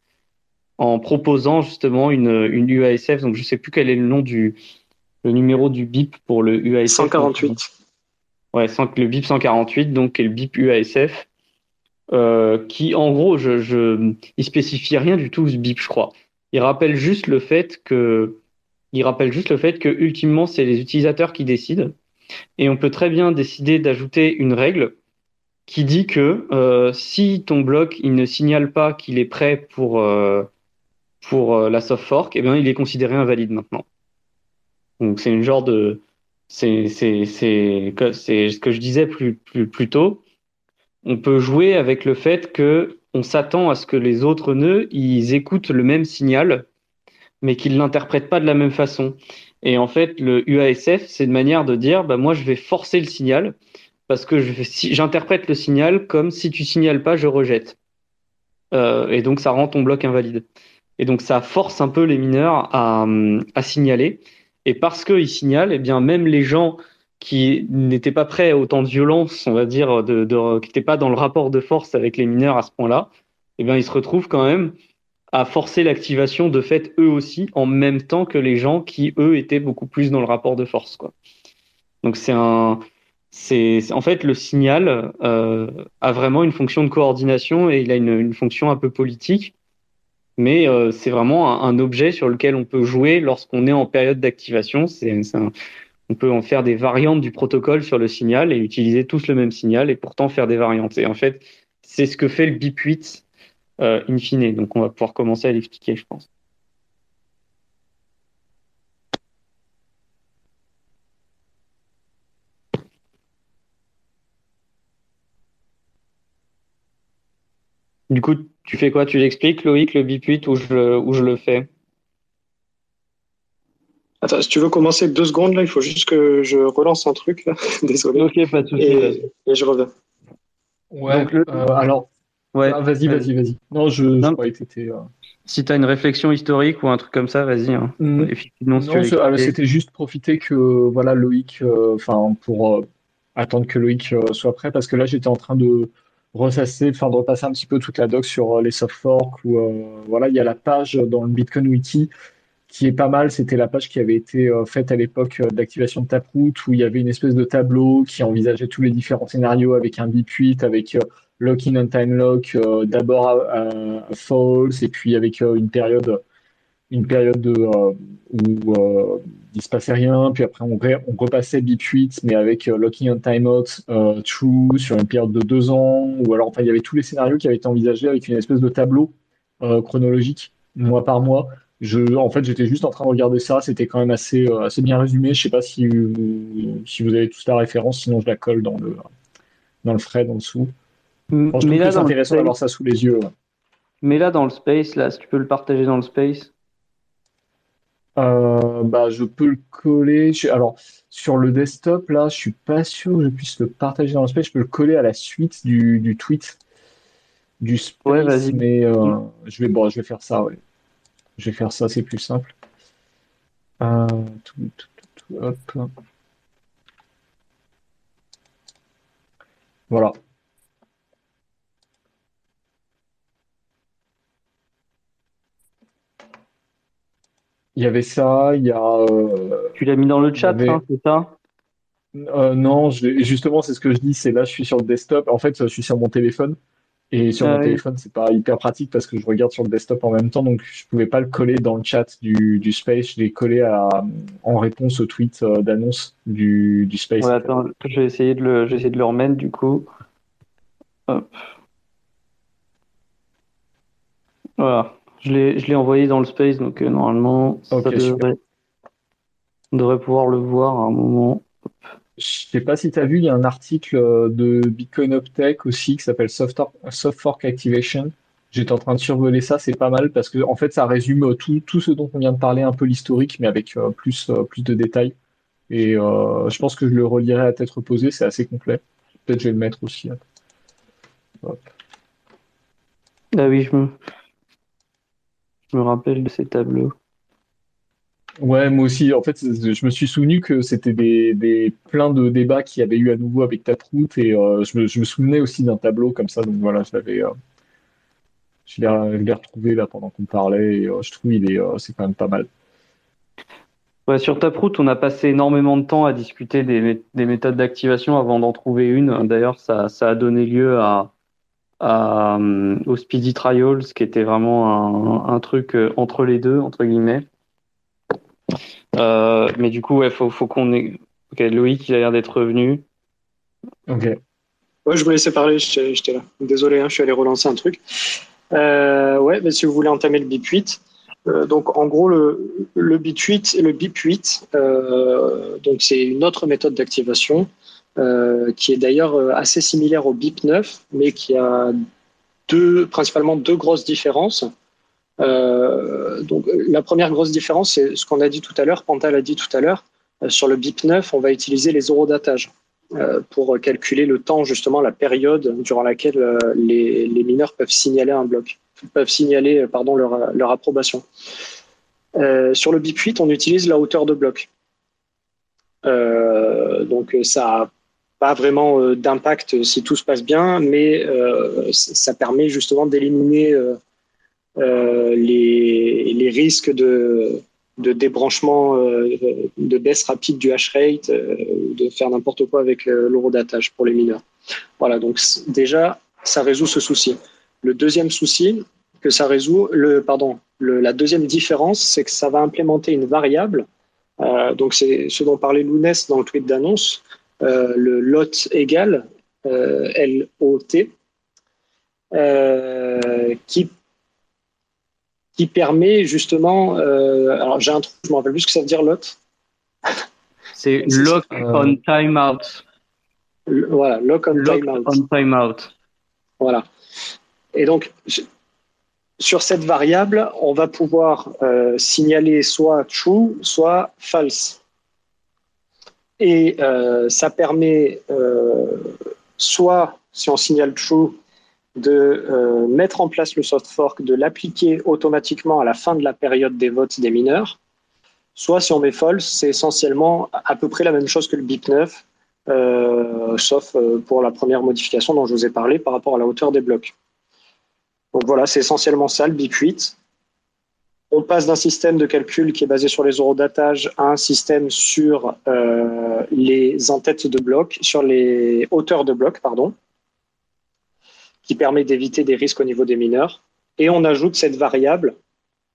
en proposant justement une, une UASF. Donc je sais plus quel est le nom du le numéro du BIP pour le UASF. 148. Ouais, le BIP 148, donc qui est le BIP UASF. Euh, qui, en gros, je, je, il spécifie rien du tout ce BIP, je crois. Il rappelle juste le fait que, il rappelle juste le fait que, ultimement, c'est les utilisateurs qui décident. Et on peut très bien décider d'ajouter une règle qui dit que euh, si ton bloc il ne signale pas qu'il est prêt pour euh, euh, la soft fork, eh bien il est considéré invalide maintenant. Donc c'est une genre de c'est ce que je disais plus plus plus tôt on peut jouer avec le fait que on s'attend à ce que les autres nœuds ils écoutent le même signal, mais qu'ils l'interprètent pas de la même façon. Et en fait, le UASF, c'est une manière de dire, bah moi je vais forcer le signal parce que j'interprète le signal comme si tu signales pas, je rejette. Euh, et donc ça rend ton bloc invalide. Et donc ça force un peu les mineurs à, à signaler. Et parce qu'ils signalent, eh bien même les gens qui n'étaient pas prêts à autant de violence, on va dire, de, de qui n'étaient pas dans le rapport de force avec les mineurs à ce point-là, eh bien, ils se retrouvent quand même à forcer l'activation de fait eux aussi en même temps que les gens qui eux étaient beaucoup plus dans le rapport de force, quoi. Donc c'est un, c'est en fait le signal euh, a vraiment une fonction de coordination et il a une, une fonction un peu politique, mais euh, c'est vraiment un, un, objet sur lequel on peut jouer lorsqu'on est en période d'activation. C'est on peut en faire des variantes du protocole sur le signal et utiliser tous le même signal et pourtant faire des variantes. Et en fait, c'est ce que fait le BIP 8 euh, in fine. Donc on va pouvoir commencer à l'expliquer, je pense. Du coup, tu fais quoi? Tu l'expliques, Loïc, le BIP 8, où je, où je le fais? Attends, si tu veux commencer deux secondes, là, il faut juste que je relance un truc. Désolé. Ok, pas de souci. Et, et, je reviens. Ouais, euh, alors. Ouais. Ah, vas-y, vas-y, vas-y. Non, je, non. je croyais que c'était. Euh... Si tu as une réflexion historique ou un truc comme ça, vas-y. Hein. Mmh. non, c'était juste profiter que voilà Loïc, euh, enfin pour euh, attendre que Loïc soit prêt, parce que là j'étais en train de ressasser, enfin de repasser un petit peu toute la doc sur les soft forks où voilà il y a la page dans le Bitcoin Wiki qui est pas mal. C'était la page qui avait été euh, faite à l'époque euh, d'activation de Taproot, où il y avait une espèce de tableau qui envisageait tous les différents scénarios avec un bip 8, avec euh, lock-in and time lock, d'abord à, false, et puis avec une période, une période de, où il se passait rien, puis après on, on repassait bip 8, mais avec locking and timeout true sur une période de deux ans, ou alors enfin il y avait tous les scénarios qui avaient été envisagés avec une espèce de tableau chronologique mois par mois je, en fait, j'étais juste en train de regarder ça. C'était quand même assez, euh, assez bien résumé. Je sais pas si vous, si vous avez tous la référence, sinon je la colle dans le, dans le frais en dessous. Mm, mais là, c'est intéressant d'avoir ça sous les yeux. Mais là, dans le space, là, si tu peux le partager dans le space. Euh, bah, je peux le coller. Alors, sur le desktop, là, je suis pas sûr que je puisse le partager dans le space. Je peux le coller à la suite du, du tweet du space. Ouais, vas-y. Mais euh, je, vais, bon, je vais faire ça, ouais. Je vais faire ça, c'est plus simple. Euh, tout, tout, tout, hop. Voilà. Il y avait ça, il y a. tu l'as mis dans le chat, hein, c'est ça? Non, justement, c'est ce que je dis, c'est là, je suis sur le desktop. En fait, je suis sur mon téléphone. Et sur mon ah téléphone, c'est pas hyper pratique parce que je regarde sur le desktop en même temps, donc je pouvais pas le coller dans le chat du, du Space. Je l'ai collé à, en réponse au tweet euh, d'annonce du, du Space. attends, je vais essayer de le, de le remettre du coup. Voilà, je l'ai envoyé dans le Space, donc euh, normalement, ça devrait, on devrait pouvoir le voir à un moment. Je sais pas si tu as vu, il y a un article euh, de Bitcoin Uptech aussi qui s'appelle Soft, Fork Activation. J'étais en train de survoler ça, c'est pas mal parce que en fait ça résume tout, tout ce dont on vient de parler, un peu l'historique, mais avec euh, plus, euh, plus de détails. Et je pense que je le relirai à tête reposée, c'est assez complet. Peut-être je vais le mettre aussi. Ah oui, je me... je me rappelle de ces tableaux. Ouais, moi aussi. En fait, je me suis souvenu que c'était des, des plein de débats qu'il y avait eu à nouveau avec Taproot et euh, je, me, je, me, souvenais aussi d'un tableau comme ça. Donc voilà, je l'avais, euh, je l'ai retrouvé là pendant qu'on parlait et euh, je trouve il est, c'est quand même pas mal. Ouais, sur Taproot, on a passé énormément de temps à discuter des, des méthodes d'activation avant d'en trouver une. D'ailleurs, ça, ça, a donné lieu à, à, au Speedy Trials, qui était vraiment un, un truc entre les deux, entre guillemets. Euh, mais du coup, ouais, faut, faut qu'on ait. Ok, Loïc, il a l'air d'être revenu. Ok. Ouais, je me laissais parler, j'étais là. Désolé, hein, je suis allé relancer un truc. Euh, ouais, mais si vous voulez entamer le BIP 8, euh, donc en gros le, le BIP 8, le BIP 8, donc c'est une autre méthode d'activation qui est d'ailleurs assez similaire au BIP 9, mais qui a deux, principalement deux grosses différences. Euh, donc, la première grosse différence, c'est ce qu'on a dit tout à l'heure, Panta l'a dit tout à l'heure, euh, sur le BIP 9, on va utiliser les eurodatages euh, pour calculer le temps, justement, la période durant laquelle les, mineurs peuvent signaler un bloc, peuvent signaler pardon, leur, leur approbation. sur le BIP 8, on utilise la hauteur de bloc. donc ça n'a pas vraiment d'impact si tout se passe bien, mais ça permet justement d'éliminer euh, les, risques de, débranchement, euh, de baisse rapide du hash rate, euh, de faire n'importe quoi avec l'eurodatage pour les mineurs. Voilà, donc déjà, ça résout ce souci. Le deuxième souci que ça résout, le, pardon, la deuxième différence, c'est que ça va implémenter une variable. donc c'est ce dont parlait Lounès dans le tweet d'annonce, le lot égal LOT, qui qui permet justement. Euh, alors j'ai un truc, je me rappelle plus ce que ça veut dire lot. C'est lock on timeout. Voilà, lock on timeout. on timeout. Voilà. Et donc sur cette variable, on va pouvoir euh, signaler soit true, soit false. Et euh, ça permet soit, si on signale true, de euh, mettre en place le soft fork, de l'appliquer automatiquement à la fin de la période des votes des mineurs. Soit si on met false, c'est essentiellement à peu près la même chose que le BIP 9, euh, sauf euh, pour la première modification dont je vous ai parlé par rapport à la hauteur des blocs. Donc voilà, c'est essentiellement ça le BIP 8. On passe d'un système de calcul qui est basé sur les eurodatages à un système sur les entêtes de blocs, sur les hauteurs de blocs, pardon qui permet d'éviter des risques au niveau des mineurs. Et on ajoute cette variable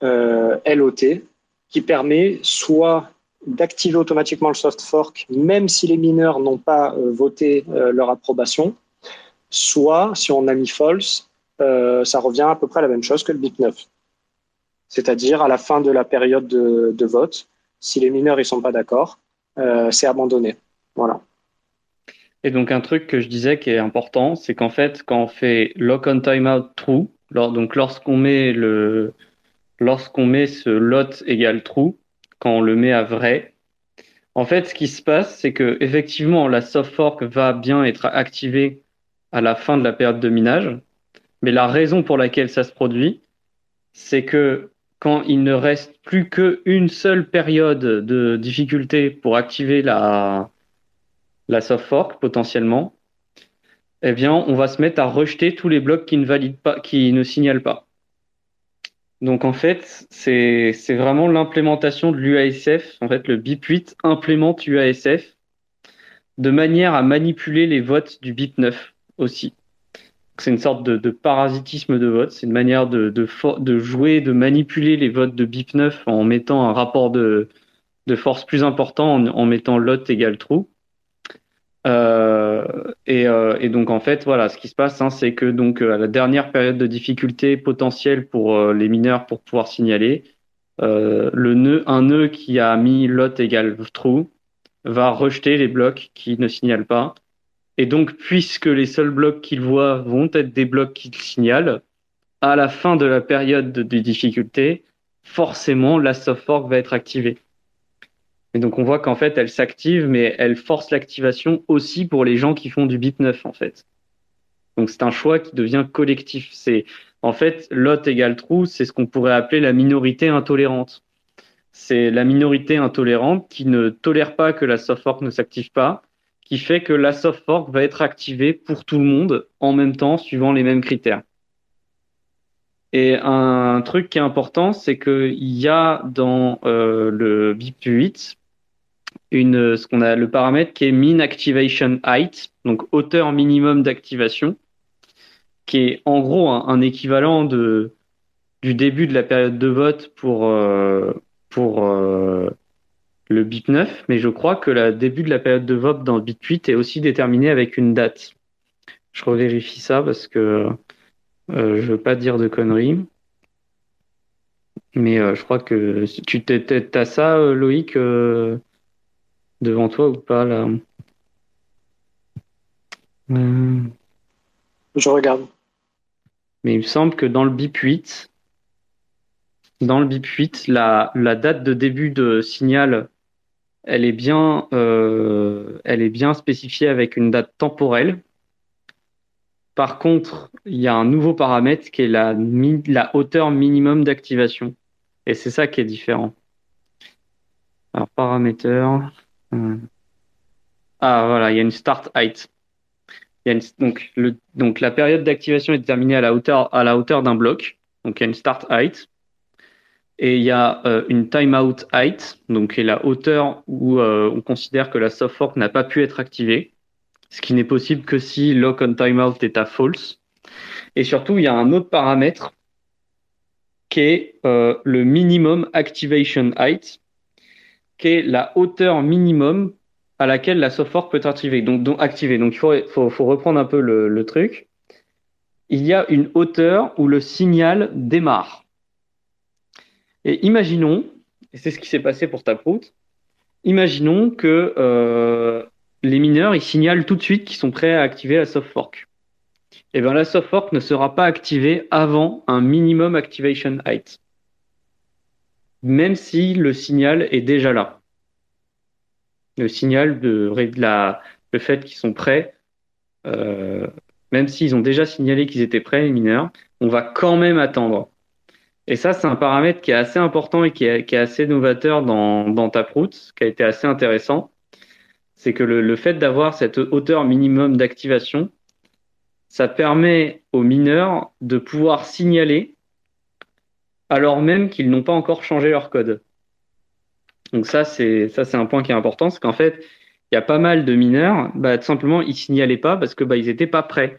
euh, LOT qui permet soit d'activer automatiquement le soft fork, même si les mineurs n'ont pas euh, voté euh, leur approbation, soit si on a mis false, ça revient à peu près à la même chose que le BIP 9. C'est-à-dire à la fin de la période de, vote, si les mineurs ne sont pas d'accord, c'est abandonné. Voilà. Et donc un truc que je disais qui est important, c'est qu'en fait, quand on fait lock on timeout true, donc lorsqu'on met met ce lot égale true, quand on le met à vrai, en fait, ce qui se passe, c'est que effectivement la soft fork va bien être activée à la fin de la période de minage, mais la raison pour laquelle ça se produit, c'est que quand il ne reste plus qu'une seule période de difficulté pour activer la, soft fork potentiellement, eh bien, on va se mettre à rejeter tous les blocs qui ne valident pas, qui ne signalent pas. Donc en fait, c'est vraiment l'implémentation de l'UASF. En fait, le BIP 8 implémente l'UASF de manière à manipuler les votes du BIP 9 aussi. C'est une sorte de, parasitisme de vote. C'est une manière de, de, jouer, de manipuler les votes de BIP 9 en mettant un rapport de, force plus important, en, mettant lot égale true. Euh, euh, et, donc en fait, voilà, ce qui se passe, hein, c'est que donc à la dernière période de difficulté potentielle pour euh, les mineurs pour pouvoir signaler, le nœud, un nœud qui a mis lot égale true va rejeter les blocs qui ne signalent pas et donc, puisque les seuls blocs qu'il voit vont être des blocs qu'il signale, à la fin de la période de, difficulté, forcément, la soft fork va être activée. Et donc, on voit qu'en fait, elle s'active, mais elle force l'activation aussi pour les gens qui font du bit 9, en fait. Donc, c'est un choix qui devient collectif. C'est, en fait, lot égale true, c'est ce qu'on pourrait appeler la minorité intolérante. C'est la minorité intolérante qui ne tolère pas que la soft fork ne s'active pas, qui fait que la soft fork va être activée pour tout le monde en même temps, suivant les mêmes critères. Et un truc qui est important, c'est qu'il y a dans euh, le BIP 8 une, ce qu'on a le paramètre qui est min activation height, donc hauteur minimum d'activation, qui est en gros un, équivalent de, du début de la période de vote pour, euh, pour euh, le bit 9, mais je crois que le début de la période de VOP dans le bit 8 est aussi déterminé avec une date. Je revérifie ça parce que euh, je veux pas dire de conneries. Mais euh, je crois que tu as ça, euh, Loïc, euh, devant toi ou pas là? Je regarde. Mais il me semble que dans le BIP 8, dans le BIP 8, la, la date de début de signal elle est bien, euh, elle est bien spécifiée avec une date temporelle. Par contre, il y a un nouveau paramètre qui est la, hauteur minimum d'activation. Et c'est ça qui est différent. Alors, paramètre. Euh, ah, voilà, il y a une start height. donc, la période d'activation est déterminée à la hauteur d'un bloc. Donc, il y a une start height et il y a euh, une timeout height, donc qui est la hauteur où euh, on considère que la soft fork n'a pas pu être activée, ce qui n'est possible que si lock on timeout est à false. Et surtout, il y a un autre paramètre qui est euh, le minimum activation height, qui est la hauteur minimum à laquelle la soft fork peut être activée. Donc, donc activée. Donc il faut, faut, faut reprendre un peu le, le truc. Il y a une hauteur où le signal démarre. Et imaginons, et c'est ce qui s'est passé pour Taproot, imaginons que euh, les mineurs ils signalent tout de suite qu'ils sont prêts à activer la soft fork. Et eh bien la soft fork ne sera pas activée avant un minimum activation height, même si le signal est déjà là. Le signal de, la, le fait qu'ils sont prêts, euh, même s'ils ont déjà signalé qu'ils étaient prêts, les mineurs, on va quand même attendre et ça, c'est un paramètre qui est assez important et qui est, assez novateur dans, dans Taproot, qui a été assez intéressant. C'est que le, fait d'avoir cette hauteur minimum d'activation, ça permet aux mineurs de pouvoir signaler alors même qu'ils n'ont pas encore changé leur code. Donc ça, c'est ça, c'est un point qui est important, c'est qu'en fait, il y a pas mal de mineurs, bah, tout simplement, ils signalaient pas parce que bah, ils n'étaient pas prêts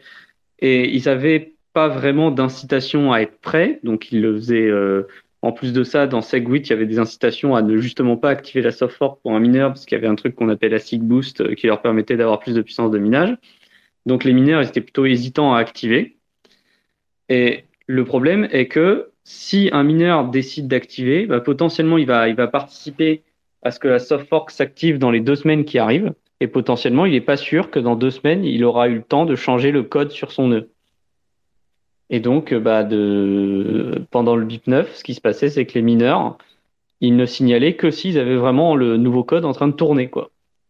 et ils avaient pas vraiment d'incitation à être prêt. Donc, il le faisait. Euh, en plus de ça, dans SegWit, il y avait des incitations à ne justement pas activer la soft fork pour un mineur, parce qu'il y avait un truc qu'on appelle la SIG Boost euh, qui leur permettait d'avoir plus de puissance de minage. Donc, les mineurs, étaient plutôt hésitants à activer. Et le problème est que si un mineur décide d'activer, bah, potentiellement, il va, il va participer à ce que la soft fork s'active dans les deux semaines qui arrivent. Et potentiellement, il n'est pas sûr que dans deux semaines, il aura eu le temps de changer le code sur son nœud. Et donc, euh, bah, pendant le BIP 9, ce qui se passait, c'est que les mineurs, ils ne signalaient que s'ils avaient vraiment le nouveau code en train de tourner.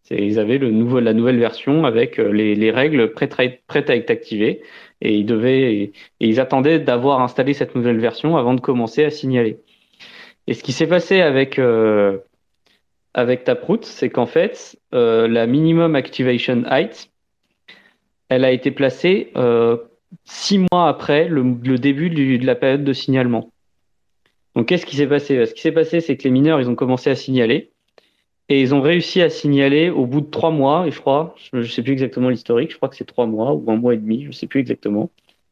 Ils avaient la nouvelle version avec euh, les, les règles prêtes à, être activées et ils attendaient d'avoir installé cette nouvelle version avant de commencer à signaler. Et ce qui s'est passé avec, euh, Taproot, c'est qu'en fait, la minimum activation height, elle a été placée six mois après le, début de la période de signalement. Donc, qu'est-ce qui s'est passé? Ce qui s'est passé, c'est que les mineurs, ils ont commencé à signaler. Et ils ont réussi à signaler au bout de trois mois, je crois, je ne sais plus exactement l'historique, je crois que c'est trois mois ou un mois et demi, je ne sais plus exactement.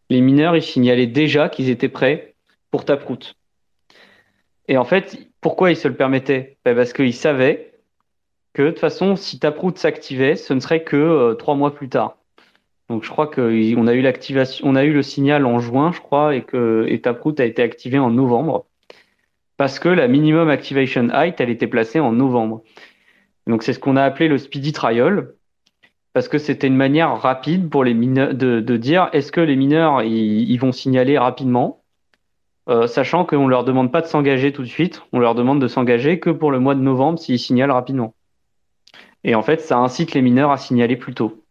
Les mineurs, ils signalaient déjà qu'ils étaient prêts pour Taproot. Et en fait, pourquoi ils se le permettaient? Ben, Parce qu'ils savaient que de toute façon, si Taproot s'activait, ce ne serait que euh, trois mois plus tard. Donc je crois qu'on a eu l'activation, on a eu le signal en juin, je crois, et que Taproot a été activé en novembre parce que la minimum activation height, elle était placée en novembre. Donc c'est ce qu'on a appelé le speedy trial, parce que c'était une manière rapide pour les mineurs de, dire est-ce que les mineurs ils, vont signaler rapidement, euh, sachant qu'on ne leur demande pas de s'engager tout de suite, on leur demande de s'engager que pour le mois de novembre s'ils signalent rapidement. Et en fait, ça incite les mineurs à signaler plus tôt.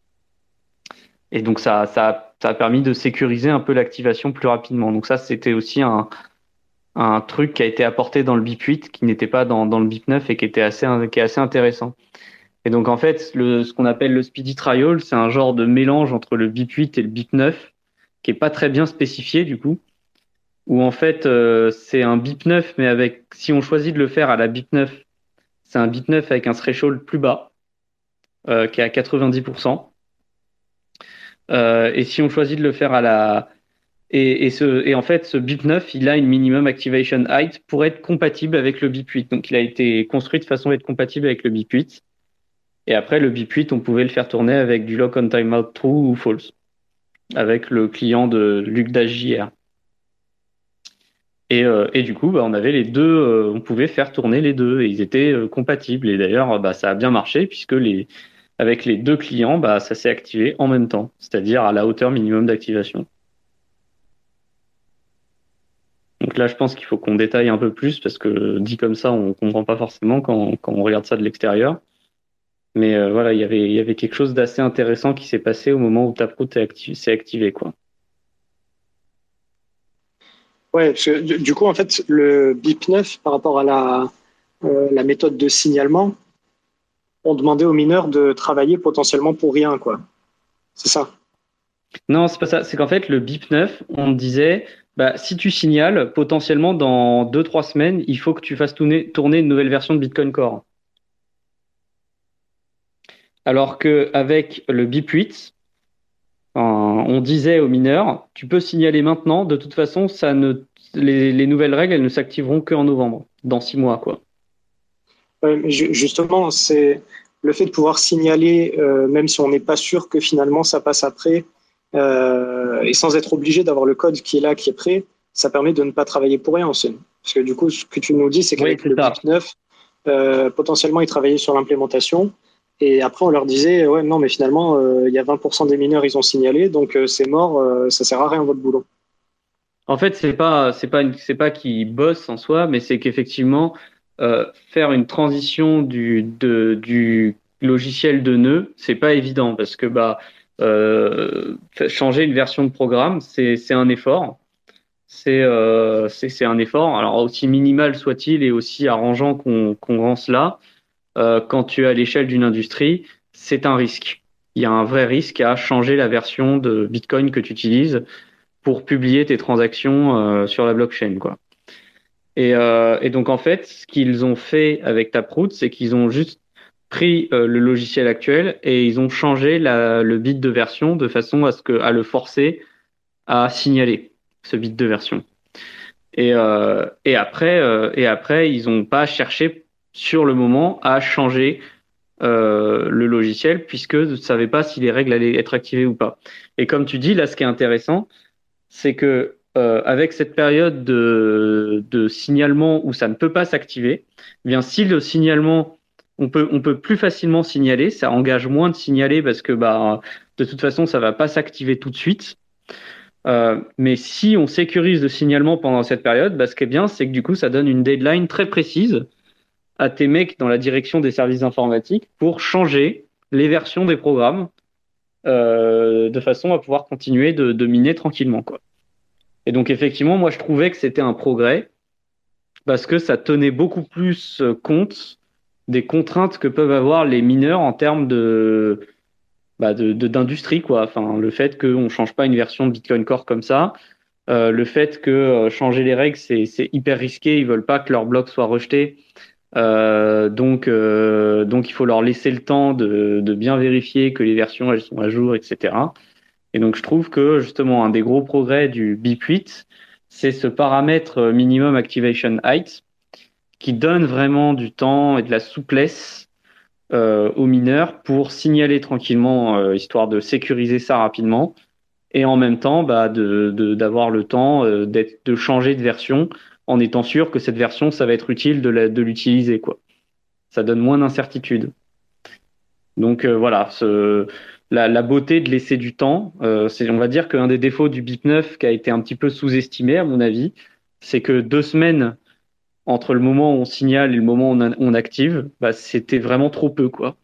Et donc ça, ça, ça a permis de sécuriser un peu l'activation plus rapidement. Donc ça, c'était aussi un, un truc qui a été apporté dans le BIP 8 qui n'était pas dans, dans, le BIP 9 et qui était assez qui est assez intéressant. Et donc en fait, le, ce qu'on appelle le speedy trial, c'est un genre de mélange entre le BIP 8 et le BIP 9 qui est pas très bien spécifié du coup. Où en fait euh, c'est un BIP 9 mais avec si on choisit de le faire à la BIP 9, c'est un BIP 9 avec un threshold plus bas euh, qui est à 90%. Euh, et si on choisit de le faire à la et, en fait, ce BIP 9, il a une minimum activation height pour être compatible avec le BIP 8. Donc, il a été construit de façon à être compatible avec le BIP 8. Et après, le BIP 8, on pouvait le faire tourner avec du lock on timeout true ou false, avec le client de LucDashJR. Et, euh, et du coup, bah, on avait les deux, euh, on pouvait faire tourner les deux et ils étaient compatibles. Et d'ailleurs, bah, ça a bien marché puisque les, avec les deux clients, bah, ça s'est activé en même temps, c'est-à-dire à la hauteur minimum d'activation. Donc là, je pense qu'il faut qu'on détaille un peu plus parce que dit comme ça, on ne comprend pas forcément quand, on regarde ça de l'extérieur. Mais euh, voilà, il y avait, y avait quelque chose d'assez intéressant qui s'est passé au moment où Taproot s'est activé, quoi. Ouais, du, coup, en fait, le BIP9 par rapport à la, euh, la méthode de signalement, on demandait aux mineurs de travailler potentiellement pour rien, quoi. C'est ça Non, c'est pas ça. C'est qu'en fait, le BIP9, on disait, bah, si tu signales, potentiellement dans 2-3 semaines, il faut que tu fasses tourner, une nouvelle version de Bitcoin Core. Alors qu'avec le BIP8, on disait aux mineurs, tu peux signaler maintenant, de toute façon, ça ne, les, nouvelles règles, elles ne s'activeront qu'en novembre, dans 6 mois. Quoi. Justement, c'est le fait de pouvoir signaler, euh, même si on n'est pas sûr que finalement ça passe après, euh, et sans être obligé d'avoir le code qui est là, qui est prêt, ça permet de ne pas travailler pour rien aussi. Parce que du coup, ce que tu nous dis, c'est qu'avec le BIP 9, euh, potentiellement, ils travaillaient sur l'implémentation. Et après, on leur disait, ouais, non, mais finalement, il y a 20% des mineurs, ils ont signalé, donc c'est mort, ça sert à rien votre boulot. En fait, c'est pas, c'est pas, c'est pas qu'ils bossent en soi, mais c'est qu'effectivement, faire une transition du, de, du logiciel de nœud, c'est pas évident parce que bah euh, changer une version de programme, c'est un effort. Euh, c'est un effort, alors aussi minimal soit-il et aussi arrangeant qu'on qu'on rend cela. Euh, quand tu es à l'échelle d'une industrie, c'est un risque. Il y a un vrai risque à changer la version de Bitcoin que tu utilises pour publier tes transactions euh, sur la blockchain. Quoi. Et, euh, et, donc en fait, ce qu'ils ont fait avec Taproot, c'est qu'ils ont juste pris euh, le logiciel actuel et ils ont changé le bit de version de façon à ce que à le forcer à signaler ce bit de version. Et, euh, et après euh, et après ils n'ont pas cherché sur le moment à changer le logiciel puisque ne savaient pas si les règles allaient être activées ou pas. Et comme tu dis là, ce qui est intéressant, c'est que avec cette période de, signalement où ça ne peut pas s'activer, eh bien si le signalement on peut, plus facilement signaler. Ça engage moins de signaler parce que bah, de toute façon, ça va pas s'activer tout de suite. Euh, mais si on sécurise le signalement pendant cette période, bah, ce qui est bien, c'est que du coup, ça donne une deadline très précise à tes mecs dans la direction des services informatiques pour changer les versions des programmes euh, de façon à pouvoir continuer de, de, miner tranquillement. Quoi. Et donc, effectivement, moi, je trouvais que c'était un progrès parce que ça tenait beaucoup plus compte des contraintes que peuvent avoir les mineurs en termes de bah d'industrie quoi enfin le fait qu'on change pas une version de Bitcoin Core comme ça le fait que changer les règles, c'est hyper risqué. Ils veulent pas que leur bloc soit rejeté. donc, donc, il faut leur laisser le temps de, de, bien vérifier que les versions elles sont à jour, etc. Et donc, je trouve que justement, un des gros progrès du BIP 8, c'est ce paramètre minimum activation height qui donne vraiment du temps et de la souplesse euh, aux mineurs pour signaler tranquillement, euh, histoire de sécuriser ça rapidement, et en même temps bah, d'avoir le temps euh, de changer de version en étant sûr que cette version, ça va être utile de l'utiliser. quoi. Ça donne moins d'incertitude. Donc voilà, ce, la, beauté de laisser du temps, c'est on va dire qu'un des défauts du BIP 9 qui a été un petit peu sous-estimé à mon avis, c'est que deux semaines entre le moment où on signale et le moment où on, active, bah, c'était vraiment trop peu, quoi.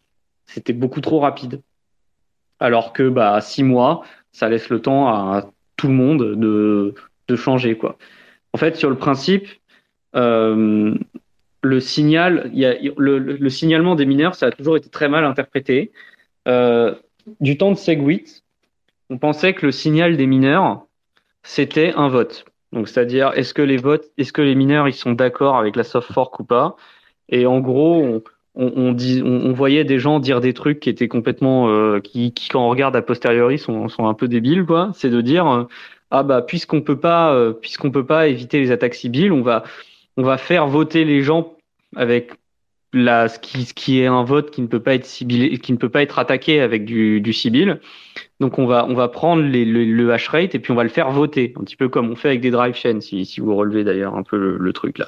C'était beaucoup trop rapide. Alors que bah, six mois, ça laisse le temps à tout le monde de, changer, quoi. En fait, sur le principe, euh, le, signalement des mineurs, ça a toujours été très mal interprété. Euh, du temps de Segwit, on pensait que le signal des mineurs, c'était un vote. Donc, c'est-à-dire, est-ce que les votes, est-ce que les mineurs, ils sont d'accord avec la soft fork ou pas? Et en gros, on, voyait des gens dire des trucs qui étaient complètement, euh, qui, quand on regarde a posteriori, sont, un peu débiles, quoi. C'est de dire, euh, ah bah, puisqu'on peut pas, euh, puisqu'on peut pas éviter les attaques civiles, on va faire voter les gens avec la, ce qui, ce qui est un vote qui ne peut pas être ciblé, qui ne peut pas être attaqué avec du, du Sibyl. Donc on va on va prendre les, le, le, hash rate et puis on va le faire voter, un petit peu comme on fait avec des drive chains, si, si vous relevez d'ailleurs un peu le, le truc là.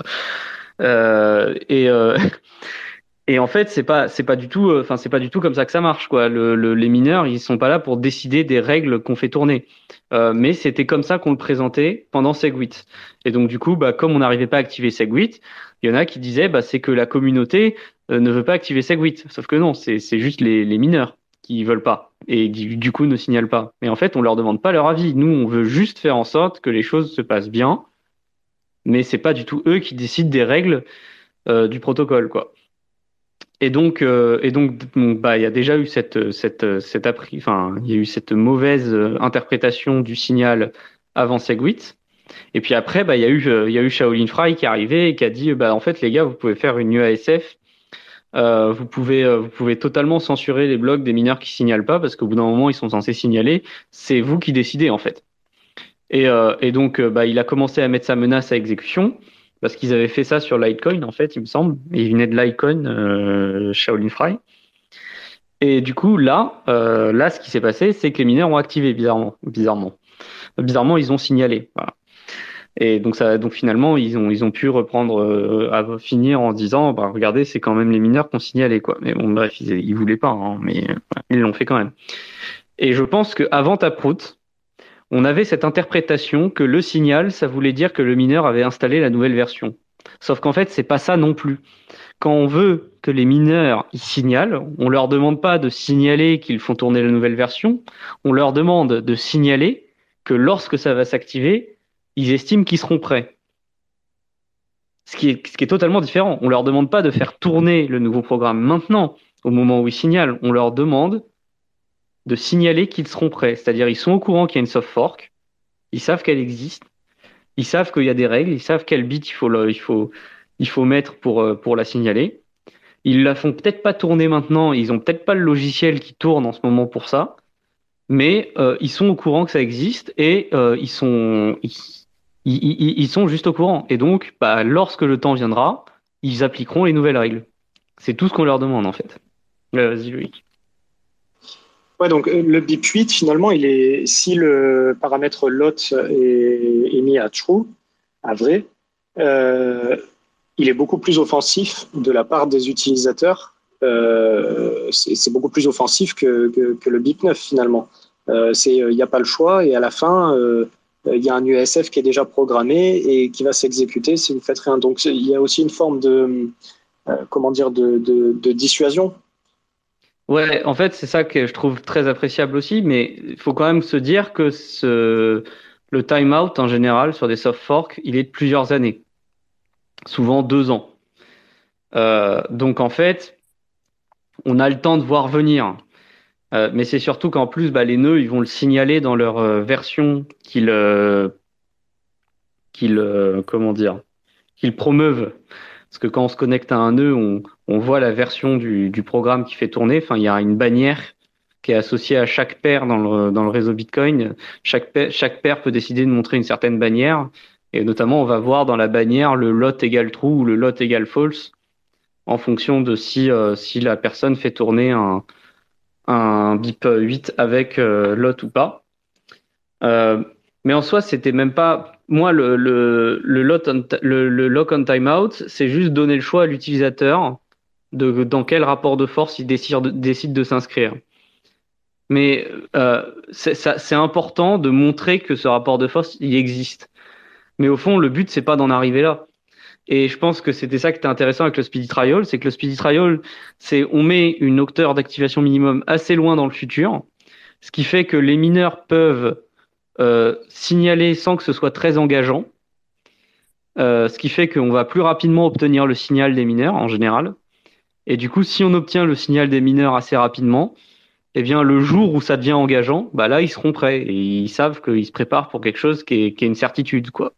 Euh, et euh, et en fait c'est pas c'est pas du tout enfin c'est pas du tout comme ça que ça marche quoi. Le, les mineurs ils sont pas là pour décider des règles qu'on fait tourner. Euh, mais c'était comme ça qu'on le présentait pendant Segwit. Et donc du coup bah comme on n'arrivait pas à activer Segwit, il y en a qui disaient bah c'est que la communauté euh, ne veut pas activer Segwit. Sauf que non c'est c'est juste les, les mineurs qui veulent pas et du coup ne signalent pas. Mais en fait, on leur demande pas leur avis. Nous, on veut juste faire en sorte que les choses se passent bien, mais c'est pas du tout eux qui décident des règles euh, du protocole, quoi. Et donc, euh, et donc, bah, il y a déjà eu cette, cette, cette appris, enfin, il y a eu cette mauvaise euh, interprétation du signal avant Segwit. Et puis après, bah, il y a eu, il y a eu Shaolin Fry qui est arrivé et qui a dit, bah, en fait, les gars, vous pouvez faire une UASF euh, vous pouvez euh, vous pouvez totalement censurer les blogs des mineurs qui signalent pas parce qu'au bout d'un moment ils sont censés signaler. C'est vous qui décidez en fait. Et, euh, et donc bah, il a commencé à mettre sa menace à exécution parce qu'ils avaient fait ça sur Litecoin en fait il me semble. Et il venait de Litecoin, Shaolin Fry. Et du coup là là ce qui s'est passé c'est que les mineurs ont activé bizarrement bizarrement bizarrement ils ont signalé. Voilà. Et donc, ça, donc finalement, ils ont, ils ont pu reprendre, euh, à finir en disant, bah, regardez, c'est quand même les mineurs qu'on signalait, quoi. Mais bon, bref, ils, ils voulaient pas, hein, mais ils l'ont fait quand même. Et je pense qu'avant Taproot, on avait cette interprétation que le signal, ça voulait dire que le mineur avait installé la nouvelle version. Sauf qu'en fait, c'est pas ça non plus. Quand on veut que les mineurs signalent, on leur demande pas de signaler qu'ils font tourner la nouvelle version, on leur demande de signaler que lorsque ça va s'activer, ils estiment qu'ils seront prêts. Ce qui, est, ce qui est totalement différent. On leur demande pas de faire tourner le nouveau programme maintenant, au moment où ils signalent. On leur demande de signaler qu'ils seront prêts. C'est-à-dire, ils sont au courant qu'il y a une soft fork, ils savent qu'elle existe, ils savent qu'il y a des règles, ils savent quel bit il faut, il faut, il faut mettre pour, euh, pour la signaler. Ils la font peut-être pas tourner maintenant, ils ont peut-être pas le logiciel qui tourne en ce moment pour ça, mais euh, ils sont au courant que ça existe et euh, ils sont, ils, sont juste au courant. Et donc, bah, lorsque le temps viendra, ils appliqueront les nouvelles règles. C'est tout ce qu'on leur demande, en fait. Vas-y, Loïc. Ouais, donc euh, le BIP 8, finalement, il est, si le paramètre lot est, mis à true, à vrai, euh, il est beaucoup plus offensif de la part des utilisateurs. c'est beaucoup plus offensif que, le BIP 9, finalement. Il n'y a pas le choix et à la fin, euh, il y a un USF qui est déjà programmé et qui va s'exécuter si vous faites rien. Donc il y a aussi une forme de euh, comment dire de, dissuasion. Ouais, en fait c'est ça que je trouve très appréciable aussi, mais il faut quand même se dire que le timeout en général sur des soft forks, il est de plusieurs années, souvent deux ans. Euh, donc en fait, on a le temps de voir venir. Euh, mais c'est surtout qu'en plus, bah, les nœuds, ils vont le signaler dans leur euh, version qu'ils qu'ils promeuvent. Parce que quand on se connecte à un nœud, on, on voit la version du, programme qui fait tourner. Enfin, il y a une bannière qui est associée à chaque paire dans le, réseau Bitcoin. Chaque paire, peut décider de montrer une certaine bannière. Et notamment, on va voir dans la bannière le lot égale true ou le lot égale false en fonction de si, euh, si la personne fait tourner un, BIP 8 avec euh, lot ou pas. Euh, mais en soi, c'était même pas. Moi, le, lot le lock on timeout, c'est juste donner le choix à l'utilisateur de dans quel rapport de force il décide, décide de s'inscrire. Mais euh, c'est important de montrer que ce rapport de force il existe. Mais au fond, le but c'est pas d'en arriver là. Et je pense que c'était ça qui était intéressant avec le speedy trial, c'est que le speedy trial, c'est on met une hauteur d'activation minimum assez loin dans le futur, ce qui fait que les mineurs peuvent euh, signaler sans que ce soit très engageant, euh, ce qui fait qu'on va plus rapidement obtenir le signal des mineurs en général. Et du coup, si on obtient le signal des mineurs assez rapidement, eh bien, le jour où ça devient engageant, bah là, ils seront prêts et ils savent qu'ils se préparent pour quelque chose qui est, une certitude, quoi.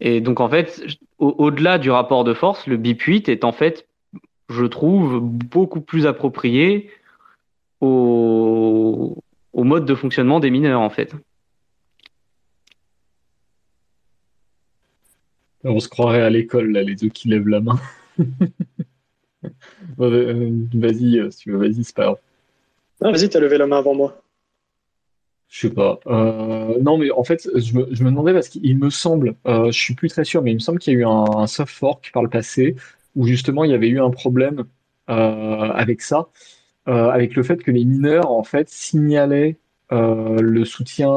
Et donc, en fait, au-delà du rapport de force, le BIP 8 est en fait, je trouve, beaucoup plus approprié au, au mode de fonctionnement des mineurs, en fait. On se croirait à l'école, là, les deux qui lèvent la main. Euh, vas-y, euh, si tu veux, vas-y, c'est pas grave. Ah, vas-y, t'as levé la main avant moi. Je sais pas. Euh, non, mais en fait, je me, demandais parce qu'il me semble, je suis plus très sûr, mais il me semble qu'il y a eu un, soft fork par le passé où justement il y avait eu un problème avec ça, avec le fait que les mineurs en fait signalaient le soutien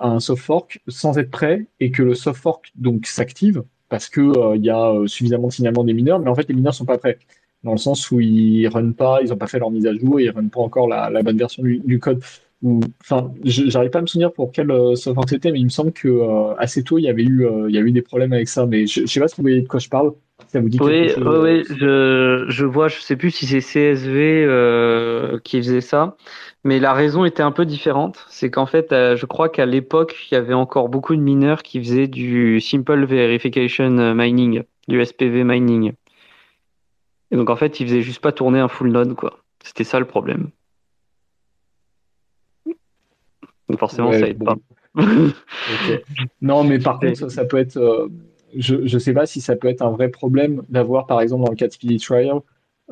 à un soft fork sans être prêt et que le soft fork donc s'active parce que il y a suffisamment de signalement des mineurs, mais en fait les mineurs sont pas prêts dans le sens où ils runnent pas, ils n'ont pas fait leur mise à jour, ils runnent pas encore la, bonne version du, code. Enfin, j'arrive pas à me souvenir pour quel euh, software c'était, mais il me semble que euh, assez tôt il y avait eu, euh, il y a eu des problèmes avec ça. Mais je, je sais pas si vous voyez de quoi je parle. Ça vous dit oui, chose, oui, je, je vois, je sais plus si c'est CSV qui faisait ça, mais la raison était un peu différente. C'est qu'en fait, je crois qu'à l'époque, il y avait encore beaucoup de mineurs qui faisaient du simple verification mining, du SPV mining. Et donc en fait, il faisait juste pas tourner un full node, quoi. C'était ça le problème. Donc forcément, ça aide pas. Non, mais par contre, ça, peut être. Euh, je ne sais pas si ça peut être un vrai problème d'avoir, par exemple, dans le cas de Speedy Trial,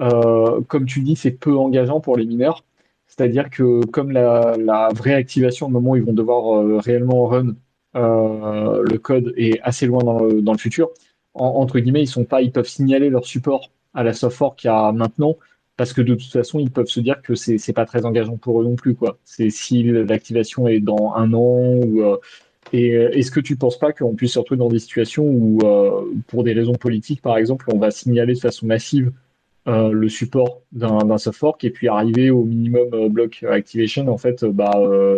euh, comme tu dis, c'est peu engageant pour les mineurs. C'est-à-dire que comme la, vraie activation, au moment où ils vont devoir euh, réellement run le code est assez loin dans le, dans le futur, entre guillemets, ils sont pas, ils peuvent signaler leur support à la software qu'il y a maintenant, parce que de toute façon, ils peuvent se dire que c'est n'est pas très engageant pour eux non plus. quoi. C'est si l'activation est dans un an ou. Euh, et euh, est-ce que tu ne penses pas qu'on puisse se retrouver dans des situations où, euh, pour des raisons politiques, par exemple, on va signaler de façon massive le support d'un soft fork et puis arriver au minimum block activation, en fait, bah,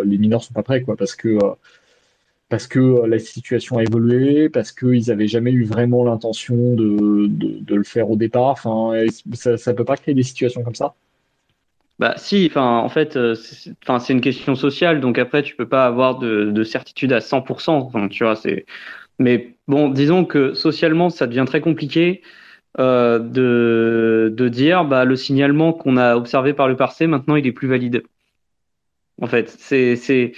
les mineurs sont pas prêts, quoi, parce que parce que euh, la situation a évolué, parce qu'ils n'avaient jamais eu vraiment l'intention de, de, le faire au départ. Enfin, ça ne peut pas créer des situations comme ça? Bah si, en fait, euh, c'est une question sociale, donc après tu peux pas avoir de, de certitude à 100%. Enfin, tu vois. Mais bon, disons que socialement, ça devient très compliqué euh, de, de dire, bah le signalement qu'on a observé par le passé, maintenant il est plus valide. En fait, c'est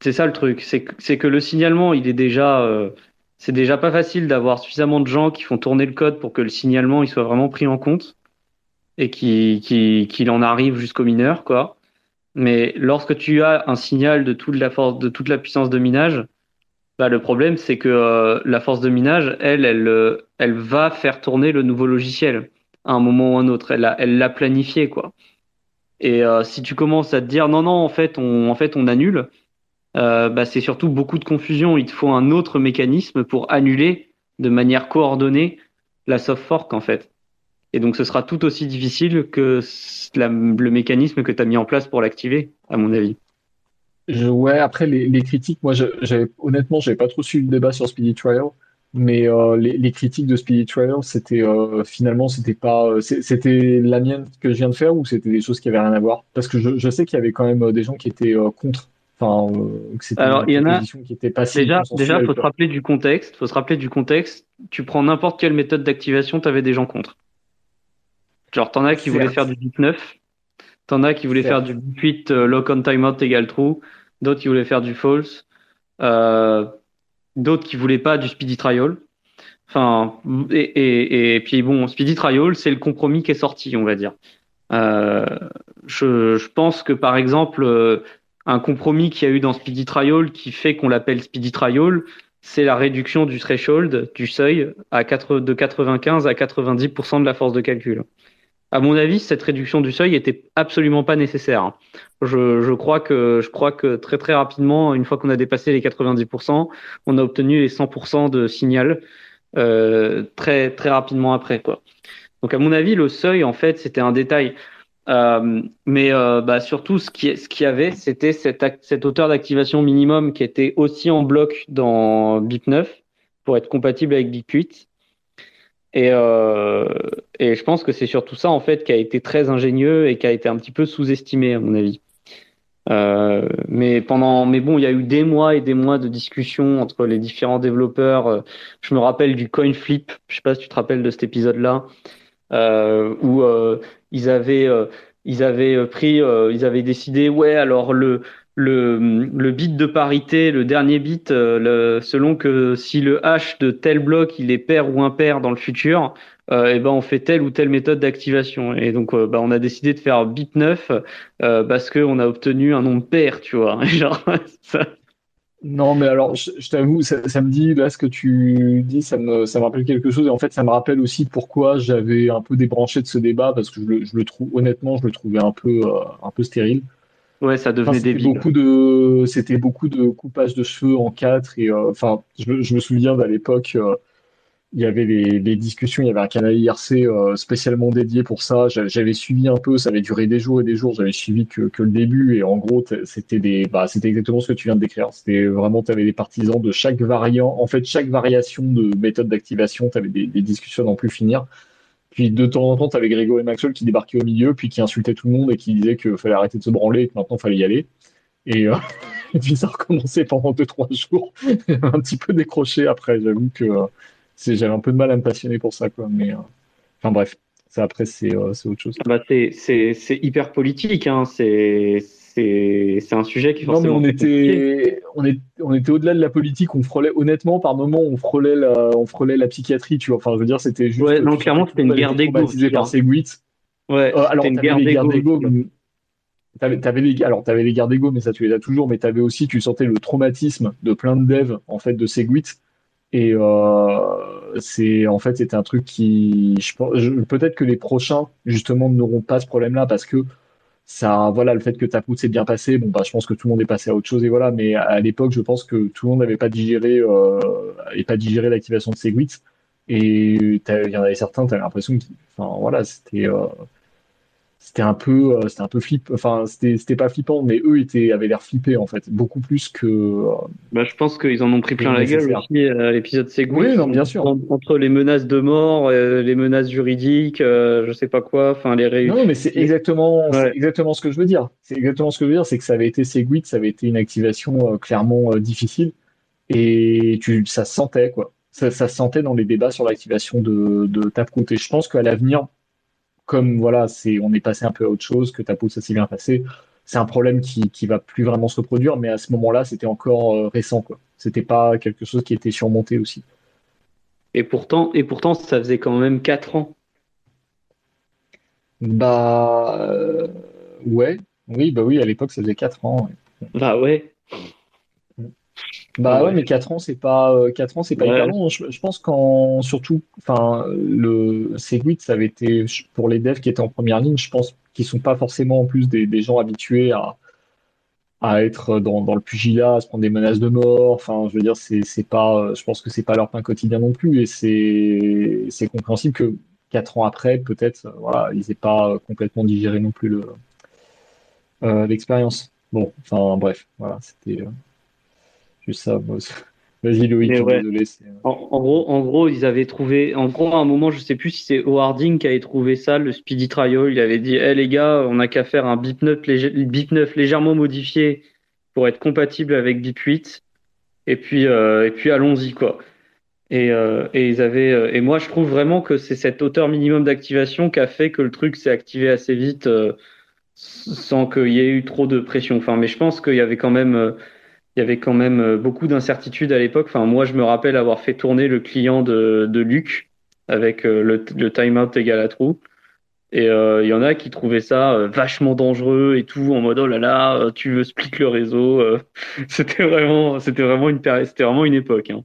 ça le truc, c'est que, le signalement, il est déjà, euh, c'est déjà pas facile d'avoir suffisamment de gens qui font tourner le code pour que le signalement il soit vraiment pris en compte et qu'il en arrive jusqu'au mineur, quoi. Mais lorsque tu as un signal de toute la force, de toute la puissance de minage, bah, le problème c'est que euh, la force de minage, elle, elle, euh, elle va faire tourner le nouveau logiciel à un moment ou un autre. Elle l'a, elle l'a planifié, quoi. Et si tu commences à te dire non, non, en fait, on, en fait, on annule, euh, bah, c'est surtout beaucoup de confusion. Il te faut un autre mécanisme pour annuler de manière coordonnée la soft fork en fait. Et donc ce sera tout aussi difficile que le mécanisme que tu as mis en place pour l'activer, à mon avis. ouais, après les, critiques, moi j'avais honnêtement, j'avais pas trop suivi le débat sur Speedy Trial, mais euh, les, critiques de Speedy Trial, c'était euh, finalement c'était pas, c'était la mienne que je viens de faire ou c'était des choses qui avaient rien à voir? Parce que je, je sais qu'il y avait quand même des gens qui étaient contre Enfin, que c'était une il qui était pas déjà, déjà, faut se rappeler du contexte. Faut se rappeler du contexte. Tu prends n'importe quelle méthode d'activation, tu avais des gens contre. Genre, t'en as qui voulaient faire du bit 9, t'en as qui voulaient faire du bit 8 lock on timeout égale true, d'autres qui voulaient faire du false, euh, d'autres qui voulaient pas du speedy trial. Enfin, et, et, et puis bon, speedy trial, c'est le compromis qui est sorti, on va dire. Euh, je, je, pense que par exemple, euh, un compromis qu'il y a eu dans Speedy Trial qui fait qu'on l'appelle Speedy Trial, c'est la réduction du threshold, du seuil, à 4, de 95 à 90% de la force de calcul. À mon avis, cette réduction du seuil était absolument pas nécessaire. Je, je crois que je crois que très très rapidement, une fois qu'on a dépassé les 90%, on a obtenu les 100% de signal euh, très très rapidement après quoi. Donc à mon avis, le seuil en fait c'était un détail. Euh, mais euh, bah, surtout, ce qui, qu'il y avait, c'était cette, cette hauteur d'activation minimum qui était aussi en bloc dans BIP9 pour être compatible avec BIP8. Et, euh, et je pense que c'est surtout ça en fait qui a été très ingénieux et qui a été un petit peu sous-estimé à mon avis. Mais pendant, mais bon, il y a eu des mois et des mois de discussions entre les différents développeurs. Je me rappelle du coin flip. Je sais pas si tu te rappelles de cet épisode-là, où euh, ils avaient, euh, ils avaient pris, ils avaient décidé, ouais, alors le le, le bit de parité, le dernier bit, le, selon que si le hash de tel bloc il est pair ou impair dans le futur, euh, et ben on fait telle ou telle méthode d'activation. Et donc euh, bah, on a décidé de faire bit 9 euh, parce qu'on a obtenu un nombre pair, tu vois. Genre, ça... Non, mais alors, je, t'avoue, ça, ça, me dit, là, ce que tu dis, ça me, ça me rappelle quelque chose. Et en fait, ça me rappelle aussi pourquoi j'avais un peu débranché de ce débat, parce que je le, je le trouve, honnêtement, je le trouvais un peu, euh, un peu stérile. Ouais, ça devenait débile. Beaucoup de, c'était beaucoup de coupage de cheveux en quatre. Et euh, enfin, je, je, me souviens d'à l'époque, il y avait les, discussions, il y avait un canal IRC euh, spécialement dédié pour ça. J'avais suivi un peu, ça avait duré des jours et des jours. J'avais suivi que, que, le début et en gros, c'était des, bah, c'était exactement ce que tu viens de décrire. C'était vraiment, tu avais des partisans de chaque variant, en fait, chaque variation de méthode d'activation, tu avais des, des, discussions d'en plus finir. Puis de temps en temps, tu avais Grégo et Maxwell qui débarquaient au milieu, puis qui insultaient tout le monde et qui disaient qu'il fallait arrêter de se branler et que maintenant, il fallait y aller. Et, euh, et puis ça recommençait pendant deux trois jours, un petit peu décroché après. J'avoue que j'avais un peu de mal à me passionner pour ça, quoi. Mais euh, enfin bref, ça après c'est euh, autre chose. Bah, c'est hyper politique, hein. C'est c'est un sujet qui forcément. Non, mais on était, on, est, on était au-delà de la politique. On frôlait, honnêtement, par moment, on frôlait la, on frôlait la psychiatrie, tu vois. Enfin, je veux dire, c'était juste. Ouais, non, clairement, c'était une guerre d'ego. par Segwit. Ouais, euh, alors, une guerre. T'avais, avais les, alors, t'avais les guerres d'ego, mais ça, tu les as toujours. Mais t'avais aussi, tu sentais le traumatisme de plein de devs, en fait, de Segwit et euh, c'est en fait c'était un truc qui, je pense, peut-être que les prochains justement n'auront pas ce problème-là parce que ça, voilà, le fait que ta poutre s'est bien passé, bon bah je pense que tout le monde est passé à autre chose et voilà. Mais à l'époque, je pense que tout le monde n'avait pas digéré euh, et pas digéré l'activation de Segwit. Et il y en avait certains, tu l'impression que, enfin voilà, c'était euh, c'était un peu euh, c'était un peu flip enfin c'était pas flippant mais eux étaient avaient l'air flippés en fait beaucoup plus que euh, bah, je pense qu'ils en ont pris plein la gueule aussi à l'épisode Segwit oui non bien sûr. entre les menaces de mort euh, les menaces juridiques je sais pas quoi enfin les non mais c'est exactement exactement ce que je veux dire. C'est exactement ce que je veux dire c'est que ça avait été Segwit ça avait été une activation clairement difficile. Et tu ça se sentait quoi. Ça, ça se sentait dans les débats sur l'activation de, de Taproot. Et je pense qu'à l'avenir comme voilà, c'est on est passé un peu à autre chose, que ta peau ça s'est bien passé, c'est un problème qui qui va plus vraiment se reproduire, mais à ce moment-là, c'était encore euh, récent quoi. C'était pas quelque chose qui était surmonté aussi. Et pourtant, et pourtant, ça faisait quand même 4 ans. Bah euh, ouais, oui, bah oui, à l'époque ça faisait 4 ans. Bah ouais. Bah ouais, mais 4 ans, c'est pas, 4 euh, ans, c'est pas hyper long. Je, pense qu'en, surtout, enfin, le Segwit, ça avait été, pour les devs qui étaient en première ligne, je pense qu'ils sont pas forcément en plus des, des gens habitués à, à être dans, dans, le pugilat, à se prendre des menaces de mort. Enfin, je veux dire, c'est, c'est pas, je pense que c'est pas leur pain quotidien non plus, et c'est, c'est compréhensible que 4 ans après, peut-être, voilà, ils aient pas complètement digéré non plus le, euh, l'expérience. Bon, enfin, bref, voilà, c'était. Euh, ça. Vas-y Loïc, désolé. Euh, en, gros, en gros, ils avaient trouvé, en gros, à un moment, je sais plus si c'est Howarding qui avait trouvé ça, le Speedy Trial. Il avait dit, hé les gars, on n'a qu'à faire un BIP 9, légèrement modifié pour être compatible avec BIP 8. Et puis, et puis allons-y, quoi. Et, et, ils avaient, et moi, je trouve vraiment que c'est cette hauteur minimum d'activation qui a fait que le truc s'est activé assez vite sans qu'il y ait eu trop de pression. Enfin, mais je pense qu'il y avait quand même il y avait quand même euh, beaucoup d'incertitudes à l'époque. Enfin, moi, je me rappelle avoir fait tourner le client de, de Luc avec euh, le, le timeout égal à trou. Et euh, il y en a qui trouvaient ça vachement dangereux et tout, en mode oh là là, tu veux split le réseau. c'était vraiment, c'était vraiment une c'était vraiment une époque. Hein.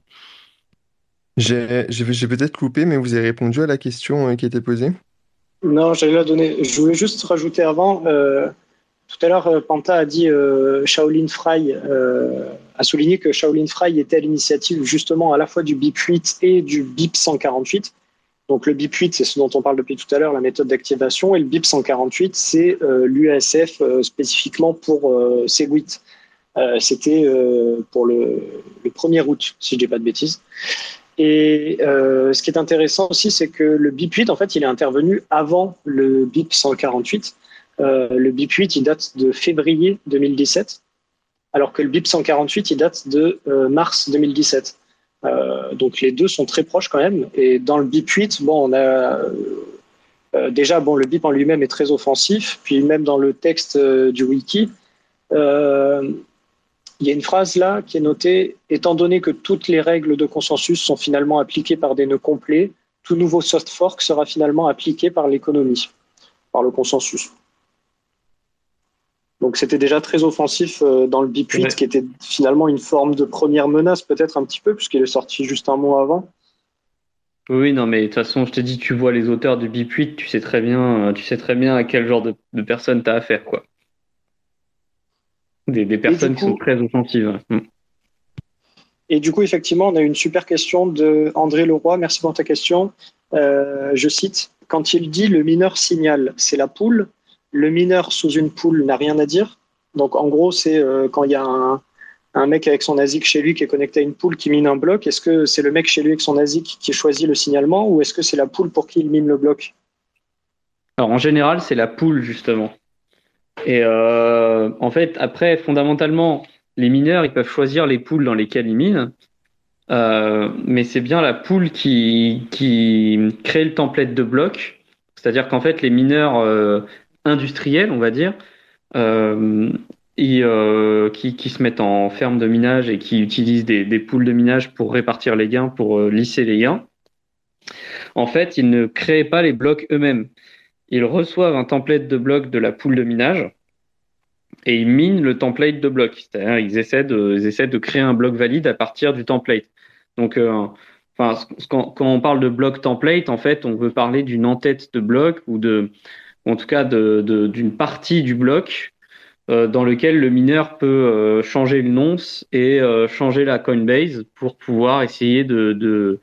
J'ai, j'ai peut-être coupé, mais vous avez répondu à la question qui était posée. Non, j'allais la donner. Je voulais juste rajouter avant. Tout à l'heure, euh, Panta a dit euh, Shaolin Fry euh, a souligné que Shaolin Fry était à l'initiative justement à la fois du BIP 8 et du BIP 148. Donc le BIP 8, c'est ce dont on parle depuis tout à l'heure, la méthode d'activation, et le BIP 148, c'est l'UASF spécifiquement pour Segwit. C'était pour le, le, 1er août, si je ne dis pas de bêtises. Et ce qui est intéressant aussi, c'est que le BIP 8, en fait, il est intervenu avant le BIP 148. Euh, le BIP 8, il date de février 2017, alors que le BIP 148, il date de euh, mars 2017. Euh, donc les deux sont très proches quand même. Et dans le BIP 8, bon, on a déjà bon, le BIP en lui-même est très offensif. Puis même dans le texte du wiki, il y a une phrase là qui est notée étant donné que toutes les règles de consensus sont finalement appliquées par des nœuds complets, tout nouveau soft fork sera finalement appliqué par l'économie, par le consensus. Donc c'était déjà très offensif euh, dans le BIP 8, qui était finalement une forme de première menace, peut-être un petit peu, puisqu'il est sorti juste un mois avant. Oui, non, mais de toute façon, je te dis, tu vois les auteurs du BIP 8, tu sais très bien, euh, tu sais très bien à quel genre de, personnes tu as affaire, quoi. Des, personnes qui sont très offensives. Mm. Et du coup, effectivement, on a une super question de André Leroy. Merci pour ta question. Euh, je cite Quand il dit le mineur signale, c'est la poule le mineur sous une poule n'a rien à dire. Donc en gros, c'est euh, quand il y a un, mec avec son ASIC chez lui qui est connecté à une poule qui mine un bloc, est-ce que c'est le mec chez lui avec son ASIC qui choisit le signalement ou est-ce que c'est la poule pour qui il mine le bloc? Alors en général, c'est la poule justement. Et euh, en fait, après, fondamentalement, les mineurs, ils peuvent choisir les poules dans lesquelles ils minent. Euh, mais c'est bien la poule qui, qui crée le template de bloc. C'est-à-dire qu'en fait, les mineurs industriels, on va dire, euh, euh, qui, qui, se mettent en ferme de minage et qui utilisent des, des poules de minage pour répartir les gains, pour euh, lisser les gains. En fait, ils ne créent pas les blocs eux-mêmes. Ils reçoivent un template de bloc de la poule de minage et ils minent le template de bloc. C'est-à-dire, ils essaient de, ils essaient de créer un bloc valide à partir du template. Donc, quand, on parle de bloc template, en fait, on veut parler d'une en-tête de bloc ou de, en tout cas d'une partie du bloc euh, dans lequel le mineur peut euh, changer le nonce et euh, changer la Coinbase pour pouvoir essayer de, de,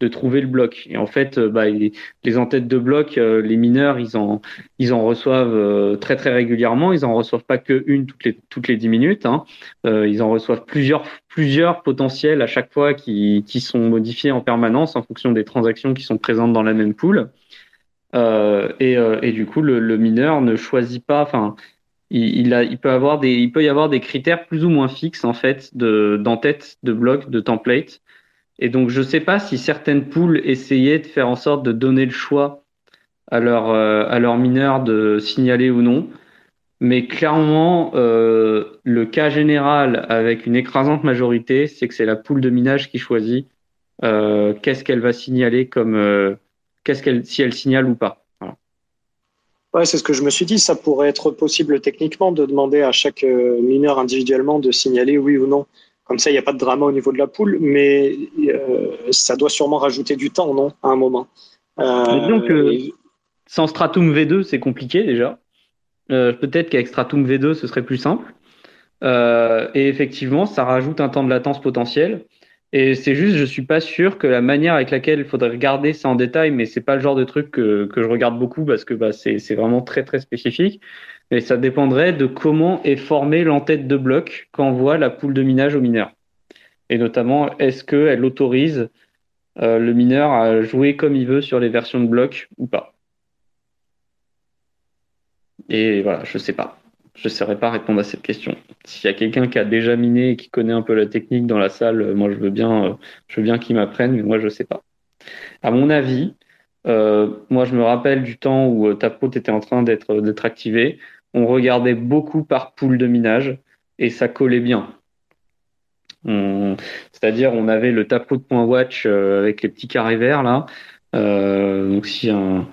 de, trouver le bloc. Et en fait, bah, les, les en-têtes de bloc, les mineurs, ils en, ils en reçoivent très très régulièrement. Ils en reçoivent pas que une toutes les, toutes les 10 minutes. Hein. ils en reçoivent plusieurs, plusieurs potentiels à chaque fois qui, qui sont modifiés en permanence en fonction des transactions qui sont présentes dans la même pool. Euh, et, euh, et, du coup, le, le, mineur ne choisit pas. Enfin, il, il, il, peut avoir des, il peut y avoir des critères plus ou moins fixes en fait de d'en-tête, de bloc, de template. Et donc, je ne sais pas si certaines poules essayaient de faire en sorte de donner le choix à leur euh, à leur mineur de signaler ou non. Mais clairement, euh, le cas général avec une écrasante majorité, c'est que c'est la poule de minage qui choisit euh, qu'est-ce qu'elle va signaler comme qu'est-ce qu'elle, si elle signale ou pas. Ouais, c'est ce que je me suis dit. Ça pourrait être possible techniquement de demander à chaque euh, mineur individuellement de signaler oui ou non. Comme ça, il n'y a pas de drama au niveau de la poule, mais euh, ça doit sûrement rajouter du temps, non, à un moment. Euh, donc, sans Stratum V2, c'est compliqué déjà. Peut-être qu'avec Stratum V2, ce serait plus simple. et effectivement, ça rajoute un temps de latence potentiel. Et c'est juste, je suis pas sûr que la manière avec laquelle il faudrait regarder ça en détail, mais c'est pas le genre de truc que, que je regarde beaucoup parce que bah, c'est vraiment très très spécifique. Mais ça dépendrait de comment est formée l'entête de bloc voit la poule de minage au mineur. Et notamment, est-ce qu'elle autorise euh, le mineur à jouer comme il veut sur les versions de bloc ou pas? Et voilà, je sais pas. Je ne saurais pas répondre à cette question. S'il y a quelqu'un qui a déjà miné et qui connaît un peu la technique dans la salle, moi je veux bien, je veux bien qu'il m'apprenne, mais moi je ne sais pas. À mon avis, moi je me rappelle du temps où Taproot était en train d'être d'être activé. On regardait beaucoup par pool de minage et ça collait bien. C'est-à-dire, on avait le taproot.watch avec les petits carrés verts là. donc si un,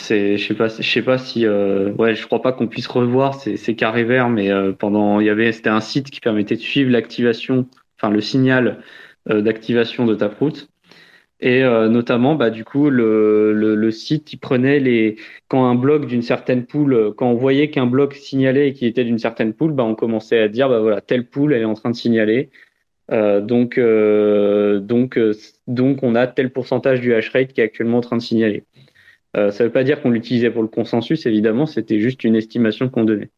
c'est, je sais pas, je sais pas si, euh, ouais, je crois pas qu'on puisse revoir ces, ces carrés verts, mais euh, pendant, il y avait, c'était un site qui permettait de suivre l'activation, enfin le signal euh, d'activation de Taproot. Et notamment, bah, du coup, le, le, le, site, il prenait les, quand un bloc d'une certaine poule, quand on voyait qu'un bloc signalait et qu'il était d'une certaine poule, bah, on commençait à dire, bah voilà, telle poule, elle est en train de signaler. donc, donc, donc, on a tel pourcentage du hash rate qui est actuellement en train de signaler. Euh, ça ne veut pas dire qu'on l'utilisait pour le consensus, évidemment, c'était juste une estimation qu'on donnait.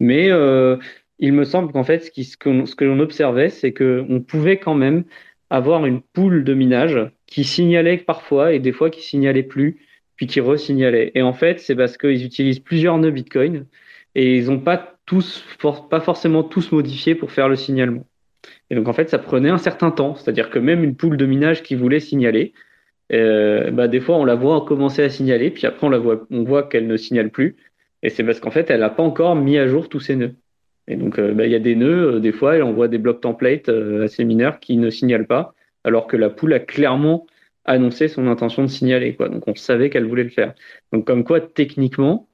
Mais euh, il me semble qu'en fait, ce, qui, que, l'on observait, c'est qu'on pouvait quand même avoir une poule de minage qui signalait parfois et des fois qui signalait plus, puis qui resignalait. Et en fait, c'est parce qu'ils utilisent plusieurs nœuds Bitcoin et ils n'ont pas tous, pas forcément tous modifié pour faire le signalement. Et donc en fait, ça prenait un certain temps, c'est-à-dire que même une poule de minage qui voulait signaler, euh, bah, des fois, on la voit commencer à signaler, puis après, on, la voit, on voit qu'elle ne signale plus. Et c'est parce qu'en fait, elle n'a pas encore mis à jour tous ses nœuds. Et donc, euh, bah, il y a des nœuds, euh, des fois, on voit des blocs templates assez mineurs qui ne signalent pas, alors que la poule a clairement annoncé son intention de signaler. Quoi. Donc, on savait qu'elle voulait le faire. Donc, comme quoi, techniquement,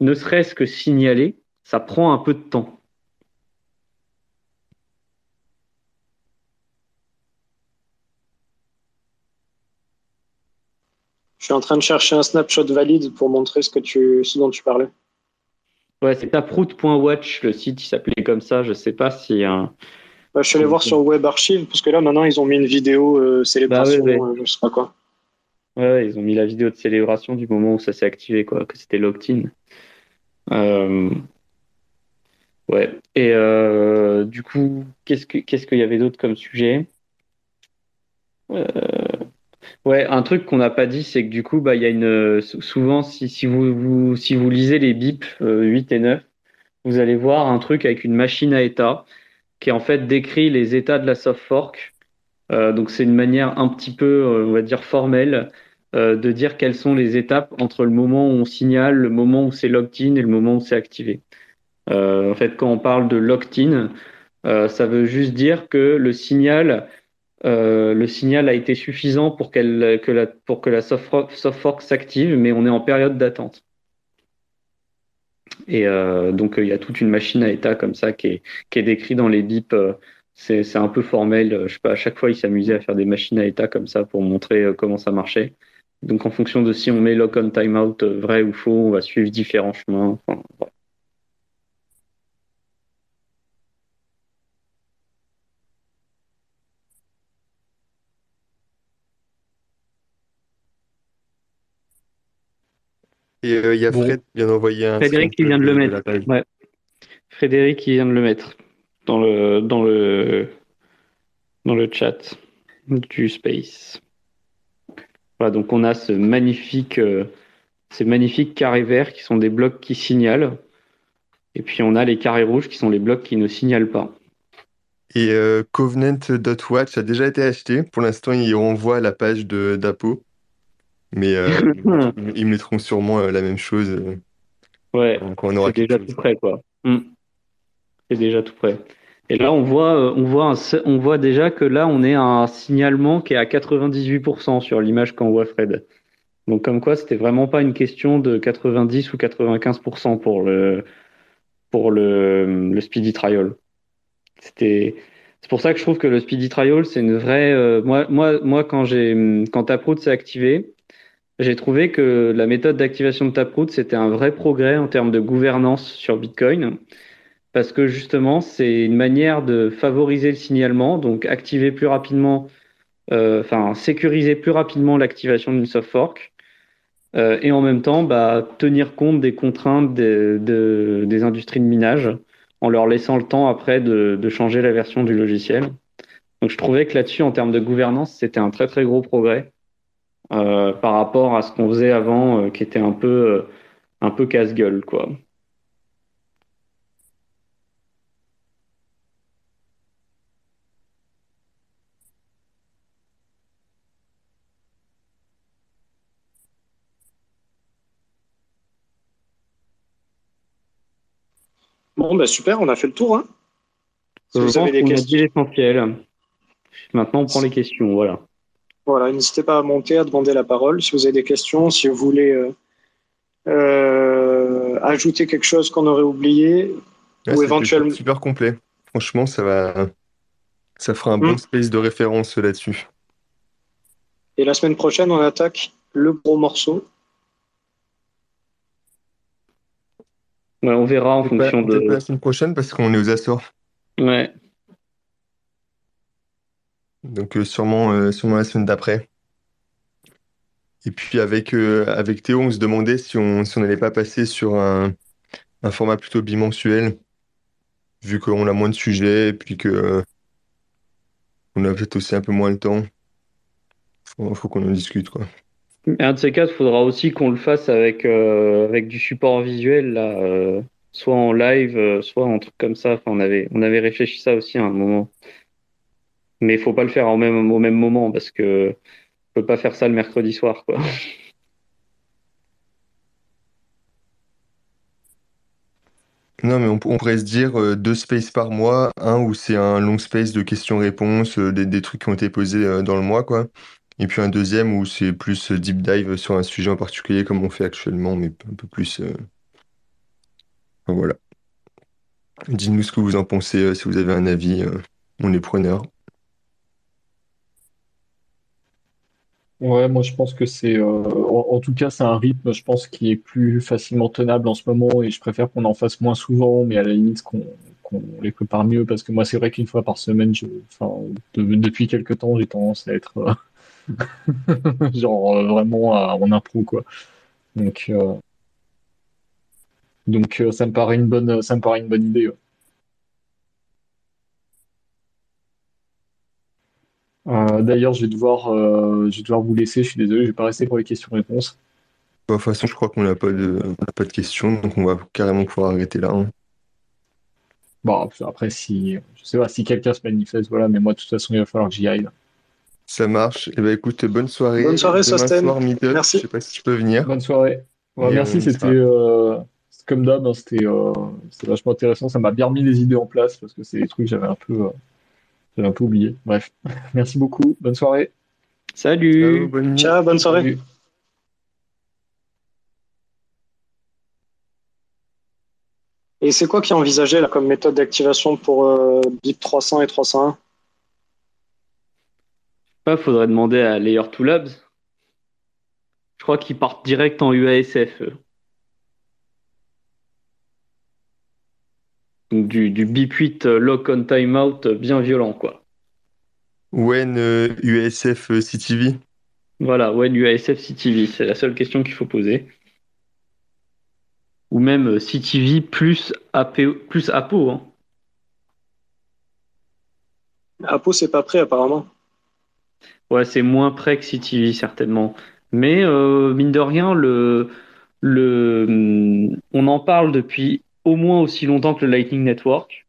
ne serait-ce que signaler, ça prend un peu de temps. Je suis en train de chercher un snapshot valide pour montrer ce, que tu, ce dont tu parlais. Ouais, c'est taproot.watch, le site, il s'appelait comme ça. Je sais pas si. Un... Bah, je suis allé voir sur Web Archive, parce que là, maintenant, ils ont mis une vidéo euh, célébration, bah, euh, je sais pas quoi. Ouais, ils ont mis la vidéo de célébration du moment où ça s'est activé, quoi, que c'était locked-in. Euh, ouais. Et du coup, qu'est-ce qu'il y avait d'autre comme sujet? Ouais, un truc qu'on n'a pas dit, c'est que du coup, bah, il y a une souvent si, vous, lisez les BIP 8 euh, et 9, vous allez voir un truc avec une machine à état qui en fait décrit les états de la soft fork. Euh, donc c'est une manière un petit peu, euh, on va dire formelle, de dire quelles sont les étapes entre le moment où on signale, le moment où c'est locked in et le moment où c'est activé. en fait, quand on parle de locked in, ça veut juste dire que le signal euh, le signal a été suffisant pour, que la, pour soft, fork s'active, mais on est en période d'attente. Et euh, donc, il y a toute une machine à état comme ça qui est, qui est décrite dans les bips. Euh, c'est un peu formel. Je sais pas, à chaque fois, ils s'amusaient à faire des machines à état comme ça pour montrer comment ça marchait. Donc, en fonction de si on met lock on timeout vrai ou faux, on va suivre différents chemins. Et euh, il y a Fred qui vient d'envoyer un. Frédéric qui vient de le mettre. Ouais. Frédéric qui vient de le mettre dans le, dans le, dans le chat du Space. Voilà, donc on a ce magnifique, euh, ces magnifiques carrés verts qui sont des blocs qui signalent. Et puis on a les carrés rouges qui sont les blocs qui ne signalent pas. Et euh, Covenant.watch a déjà été acheté. Pour l'instant, il renvoie à la page d'Apo. Mais euh, ils mettront sûrement euh, la même chose. Euh, ouais, c'est déjà tout prêt, quoi. Hmm. C'est déjà tout prêt. Et là, on voit, on, voit on voit déjà que là, on est à un signalement qui est à 98% sur l'image qu'envoie Fred. Donc, comme quoi, c'était vraiment pas une question de 90 ou 95% pour le, pour le, le speedy trial. C'était, c'est pour ça que je trouve que le speedy trial, c'est une vraie. moi, moi, moi, quand j'ai, quand Taproot s'est activé, j'ai trouvé que la méthode d'activation de Taproot, c'était un vrai progrès en termes de gouvernance sur Bitcoin, parce que justement, c'est une manière de favoriser le signalement, donc activer plus rapidement, euh, enfin sécuriser plus rapidement l'activation d'une soft fork, euh, et en même temps, bah, tenir compte des contraintes des industries de minage, en leur laissant le temps après de, de changer la version du logiciel. Donc je trouvais que là-dessus, en termes de gouvernance, c'était un très très gros progrès. Euh, par rapport à ce qu'on faisait avant, euh, qui était un peu, euh, un peu casse-gueule, quoi. Bon, ben super, on a fait le tour. Hein. Si vous avez des l'essentiel. Maintenant, on prend les questions. Voilà. Voilà, n'hésitez pas à monter, à demander la parole. Si vous avez des questions, si vous voulez euh, euh, ajouter quelque chose qu'on aurait oublié, ou éventuellement. Super complet. Franchement, ça va. Ça fera un bon hmm. space de référence là-dessus. Et la semaine prochaine, on attaque le gros morceau. on verra en fonction de. la semaine prochaine parce qu'on est aux Açores. Ouais. Donc euh, sûrement, euh, sûrement la semaine d'après. Et puis avec, euh, avec Théo, on se demandait si on si n'allait pas passer sur un, un format plutôt bimensuel, vu qu'on a moins de sujets et puis que on a peut-être aussi un peu moins le temps. Faut, faut qu'on en discute, quoi. Un de ces quatre, il faudra aussi qu'on le fasse avec, avec du support visuel, là, soit en live, soit en truc comme ça. Enfin, on avait, on avait réfléchi ça aussi à un moment. Mais il faut pas le faire au même, au même moment parce que ne peut pas faire ça le mercredi soir, quoi. Non, mais on, pourrait se dire euh, deux spaces par mois, un où c'est un long space de questions-réponses, euh, des, trucs qui ont été posés euh, dans le mois, quoi. Et puis un deuxième où c'est plus deep dive sur un sujet en particulier, comme on fait actuellement, mais un peu plus. voilà. Dites-nous ce que vous en pensez, si vous avez un avis, on est preneur. Ouais, moi je pense que c'est, euh, en, tout cas, c'est un rythme, je pense, qui est plus facilement tenable en ce moment et je préfère qu'on en fasse moins souvent, mais à la limite qu'on les prépare mieux parce que moi c'est vrai qu'une fois par semaine, je, enfin, depuis quelques temps, j'ai tendance à être euh, genre euh, vraiment en impro quoi. Donc, donc ça me paraît une bonne, ça me paraît une bonne idée. Euh, d'ailleurs, je vais devoir, euh, je vais devoir vous laisser. Je suis désolé, je vais pas rester pour les questions-réponses. De toute façon, je crois qu'on n'a pas de, pas de questions, donc on va carrément pouvoir arrêter là. Hein. Bon, après, si, je sais pas, si quelqu'un se manifeste, voilà, mais moi, de toute façon, il va falloir que j'y aille. Ça marche. Et eh ben, écoute, bonne soirée. Bonne soirée, Sosten. Merci. Je sais pas si tu peux venir. Bonne soirée. merci, c'était euh, comme d'hab, hein, c'était vachement intéressant. Ça m'a bien remis les idées en place parce que c'est des trucs que j'avais un peu j'ai un peu oublié. Bref, merci beaucoup. Bonne soirée. Salut. Ciao, bonne, soirée. Et c'est quoi qui est envisagé là, comme méthode d'activation pour euh, BIP 300 et 301 Il faudrait demander à Layer 2 Labs. Je crois qu'ils partent direct en UASF. Du, du bip 8 euh, lock on timeout bien violent, quoi. When UASF euh, CTV Voilà, when UASF CTV, c'est la seule question qu'il faut poser. Ou même euh, CTV plus, APO, plus APO. Hein. APO, c'est pas prêt apparemment. Ouais, c'est moins prêt que CTV, certainement. Mais mine de rien, le, le, hum, on en parle depuis au moins aussi longtemps que le Lightning Network.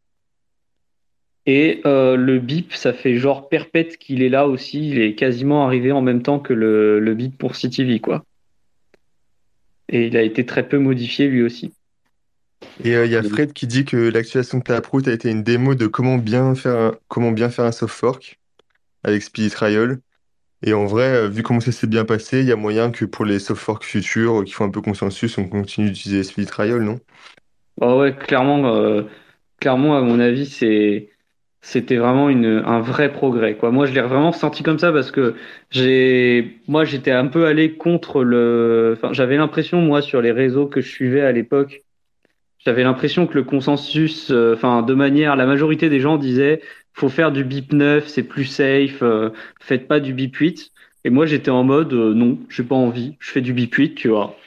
Et euh, le BIP, ça fait genre perpète qu'il est là aussi. Il est quasiment arrivé en même temps que le, le BIP pour CTV, quoi. Et il a été très peu modifié lui aussi. Et euh, il y a Fred qui dit que l'actualisation de Taproot a été une démo de comment bien faire un, comment bien faire un soft fork avec Speedy Trial. Et en vrai, euh, vu comment ça s'est bien passé, il y a moyen que pour les soft forks futurs qui font un peu consensus, on continue d'utiliser Speedy Trial, non? Oh ouais, clairement, euh, clairement, à mon avis, c'est, c'était vraiment une, un vrai progrès, quoi. Moi, je l'ai vraiment senti comme ça parce que j'ai, moi, j'étais un peu allé contre le, enfin, j'avais l'impression, moi, sur les réseaux que je suivais à l'époque, j'avais l'impression que le consensus, euh, enfin, de manière, la majorité des gens disaient, faut faire du BIP 9, c'est plus safe, euh, faites pas du BIP 8. Et moi, j'étais en mode, non, j'ai pas envie, je fais du BIP 8, tu vois.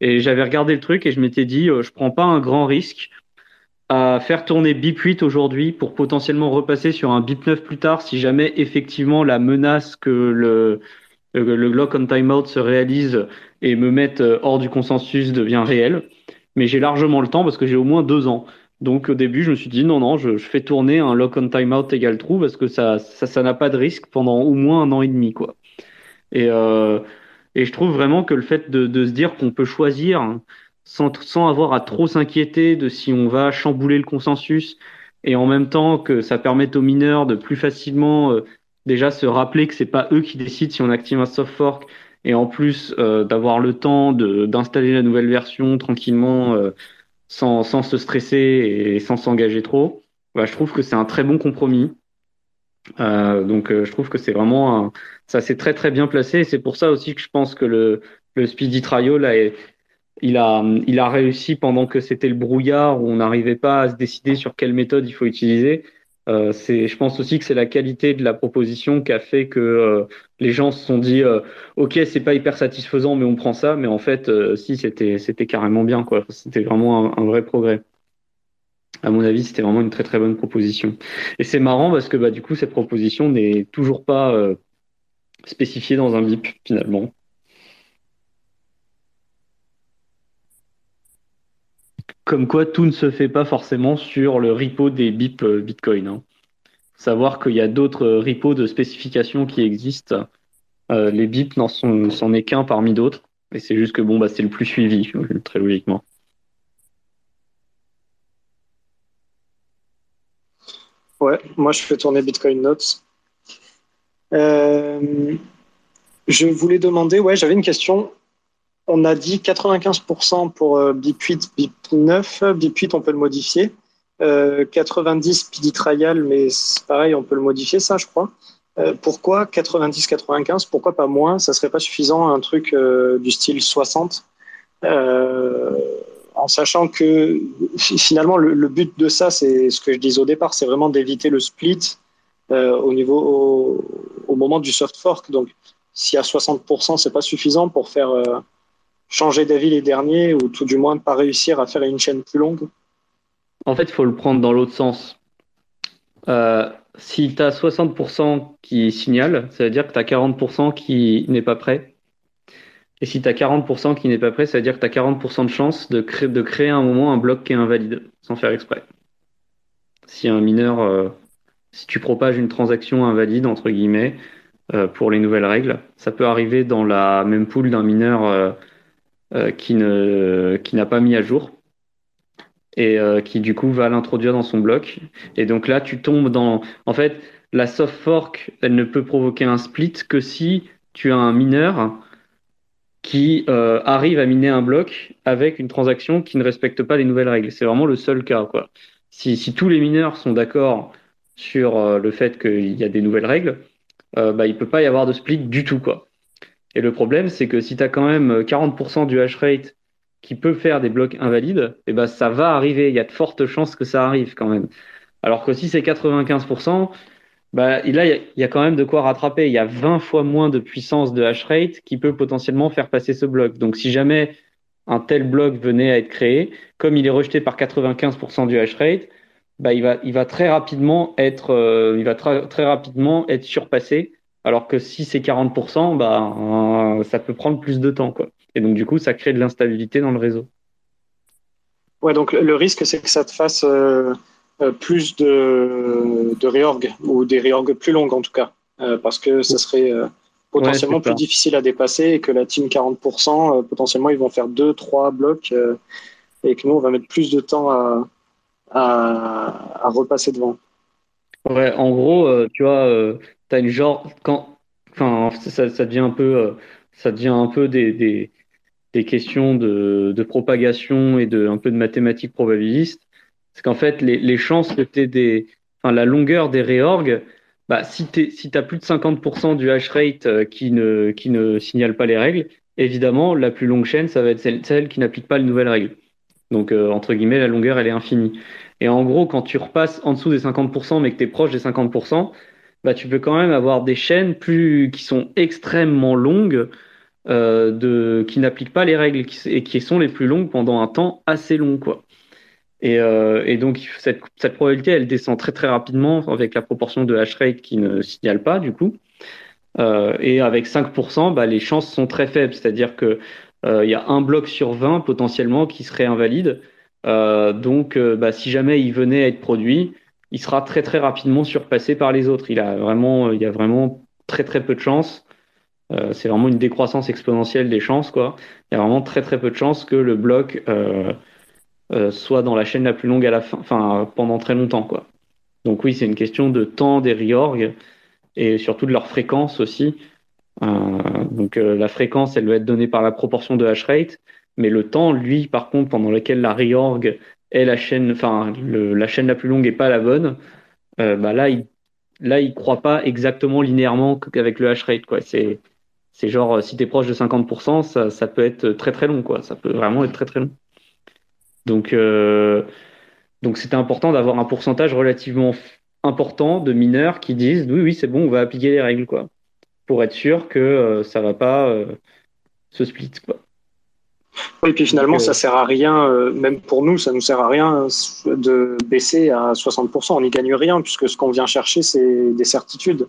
Et j'avais regardé le truc et je m'étais dit, euh, je prends pas un grand risque à faire tourner BIP 8 aujourd'hui pour potentiellement repasser sur un BIP 9 plus tard si jamais effectivement la menace que le, euh, le lock on timeout se réalise et me mette euh, hors du consensus devient réel. Mais j'ai largement le temps parce que j'ai au moins deux ans. Donc au début, je me suis dit non, non, je, fais tourner un lock on timeout égal true parce que ça, ça, ça n'a pas de risque pendant au moins un an et demi, quoi. Et, euh, et je trouve vraiment que le fait de, se dire qu'on peut choisir sans, sans avoir à trop s'inquiéter de si on va chambouler le consensus et en même temps que ça permette aux mineurs de plus facilement euh, déjà se rappeler que c'est pas eux qui décident si on active un soft fork et en plus euh, d'avoir le temps d'installer la nouvelle version tranquillement euh, sans, sans, se stresser et sans s'engager trop. Bah, je trouve que c'est un très bon compromis. Donc je trouve que c'est vraiment un, ça s'est très très bien placé. C'est pour ça aussi que je pense que le, le speedy trial a, il a, il a réussi pendant que c'était le brouillard où on n'arrivait pas à se décider sur quelle méthode il faut utiliser. Euh, c'est, je pense aussi que c'est la qualité de la proposition qui a fait que euh, les gens se sont dit euh, ok c'est pas hyper satisfaisant mais on prend ça. Mais en fait euh, si c'était c'était carrément bien quoi. C'était vraiment un, vrai progrès à mon avis c'était vraiment une très très bonne proposition et c'est marrant parce que bah du coup cette proposition n'est toujours pas spécifiée dans un BIP finalement Comme quoi, tout ne se fait pas forcément sur le repo des BIP euh, Bitcoin. Hein. Savoir qu'il y a d'autres repos de spécifications qui existent. Euh, les BIP n'en sont, est qu'un parmi d'autres. Et c'est juste que bon, bah, c'est le plus suivi, très logiquement. Ouais, moi je fais tourner Bitcoin Notes. Euh, je voulais demander, ouais, j'avais une question on a dit 95% pour euh, BIP 8, BIP 9. BIP 8, on peut le modifier. 90 euh, PD mais c'est pareil, on peut le modifier, ça, je crois. Euh, pourquoi 90-95 Pourquoi pas moins? Ça serait pas suffisant un truc du style 60 En sachant que finalement, le, but de ça, c'est ce que je disais au départ, c'est vraiment d'éviter le split au niveau au, moment du soft fork. Donc, si à 60%, c'est pas suffisant pour faire changer d'avis les derniers ou tout du moins pas réussir à faire une chaîne plus longue En fait, il faut le prendre dans l'autre sens. Euh, si tu as 60% qui signale, ça veut dire que tu as 40% qui n'est pas prêt. Et si tu as 40% qui n'est pas prêt, ça veut dire que tu as 40% de chance de, créer, à un moment un bloc qui est invalide, sans faire exprès. Si un mineur, euh, si tu propages une transaction invalide, entre guillemets, euh, pour les nouvelles règles, ça peut arriver dans la même pool d'un mineur euh, qui n'a pas mis à jour et qui du coup va l'introduire dans son bloc. Et donc là, tu tombes dans, en fait, la soft fork, elle ne peut provoquer un split que si tu as un mineur qui euh, arrive à miner un bloc avec une transaction qui ne respecte pas les nouvelles règles. C'est vraiment le seul cas, quoi. Si, si tous les mineurs sont d'accord sur le fait qu'il y a des nouvelles règles, bah, il peut pas y avoir de split du tout, quoi. Et le problème, c'est que si tu as quand même 40% du hash rate qui peut faire des blocs invalides, eh ben, ça va arriver. Il y a de fortes chances que ça arrive quand même. Alors que si c'est 95%, bah, là, il y, a quand même de quoi rattraper. Il y a 20 fois moins de puissance de hash rate qui peut potentiellement faire passer ce bloc. Donc, si jamais un tel bloc venait à être créé, comme il est rejeté par 95% du hash rate, bah, il, va, très rapidement être, euh, il va très rapidement être surpassé alors que si c'est 40%, bah, euh, ça peut prendre plus de temps. Quoi. Et donc, du coup, ça crée de l'instabilité dans le réseau. Ouais, donc le risque, c'est que ça te fasse euh, plus de, de réorg, ou des réorgs plus longues en tout cas, parce que ça serait potentiellement plus difficile à dépasser et que la team 40%, potentiellement, ils vont faire deux, trois blocs et que nous, on va mettre plus de temps à, à, à repasser devant. Ouais, en gros, tu vois, t'as une genre quand enfin ça, ça, devient un peu euh, ça devient un peu des, des, des questions de, de, propagation et de un peu de mathématiques probabilistes c'est qu'en fait les, chances que tu des enfin la longueur des réorgs bah si tu si as plus de 50% du hash rate euh, qui ne qui ne signale pas les règles évidemment la plus longue chaîne ça va être celle, celle qui n'applique pas les nouvelles règles donc euh, entre guillemets la longueur elle est infinie et en gros quand tu repasses en dessous des 50% mais que tu es proche des 50% bah, tu peux quand même avoir des chaînes plus, qui sont extrêmement longues, euh, de, qui n'appliquent pas les règles et qui sont les plus longues pendant un temps assez long. Quoi. Et, euh, et donc, cette, cette, probabilité, elle descend très très rapidement avec la proportion de hash rate qui ne signale pas, du coup. Euh, et avec 5%, bah, les chances sont très faibles, c'est-à-dire que euh, y a un bloc sur 20 potentiellement qui serait invalide. Euh, donc, euh, bah, si jamais il venait à être produit, il sera très très rapidement surpassé par les autres. Il a vraiment, il y a vraiment très très peu de chance c'est vraiment une décroissance exponentielle des chances. Quoi. Il y a vraiment très très peu de chances que le bloc soit dans la chaîne la plus longue à la fin, enfin pendant très longtemps. Quoi. Donc oui, c'est une question de temps des reorgs et surtout de leur fréquence aussi. donc la fréquence, elle doit être donnée par la proportion de hash rate, mais le temps, lui, par contre, pendant lequel la reorg est la chaîne, enfin la chaîne la plus longue et pas la bonne, bah là, il là, il croit pas exactement linéairement avec le hash rate. Quoi. C'est, c'est genre, euh, si tu es proche de 50%, ça, ça, peut être très très long. Quoi. Ça peut vraiment être très très long. Donc, euh, donc c'était important d'avoir un pourcentage relativement important de mineurs qui disent oui, oui, c'est bon, on va appliquer les règles. Quoi, pour être sûr que euh, ça va pas se split. Quoi. Oui, puis finalement, ça sert à rien, euh, même pour nous, ça nous sert à rien de baisser à 60%. On n'y gagne rien, puisque ce qu'on vient chercher, c'est des certitudes.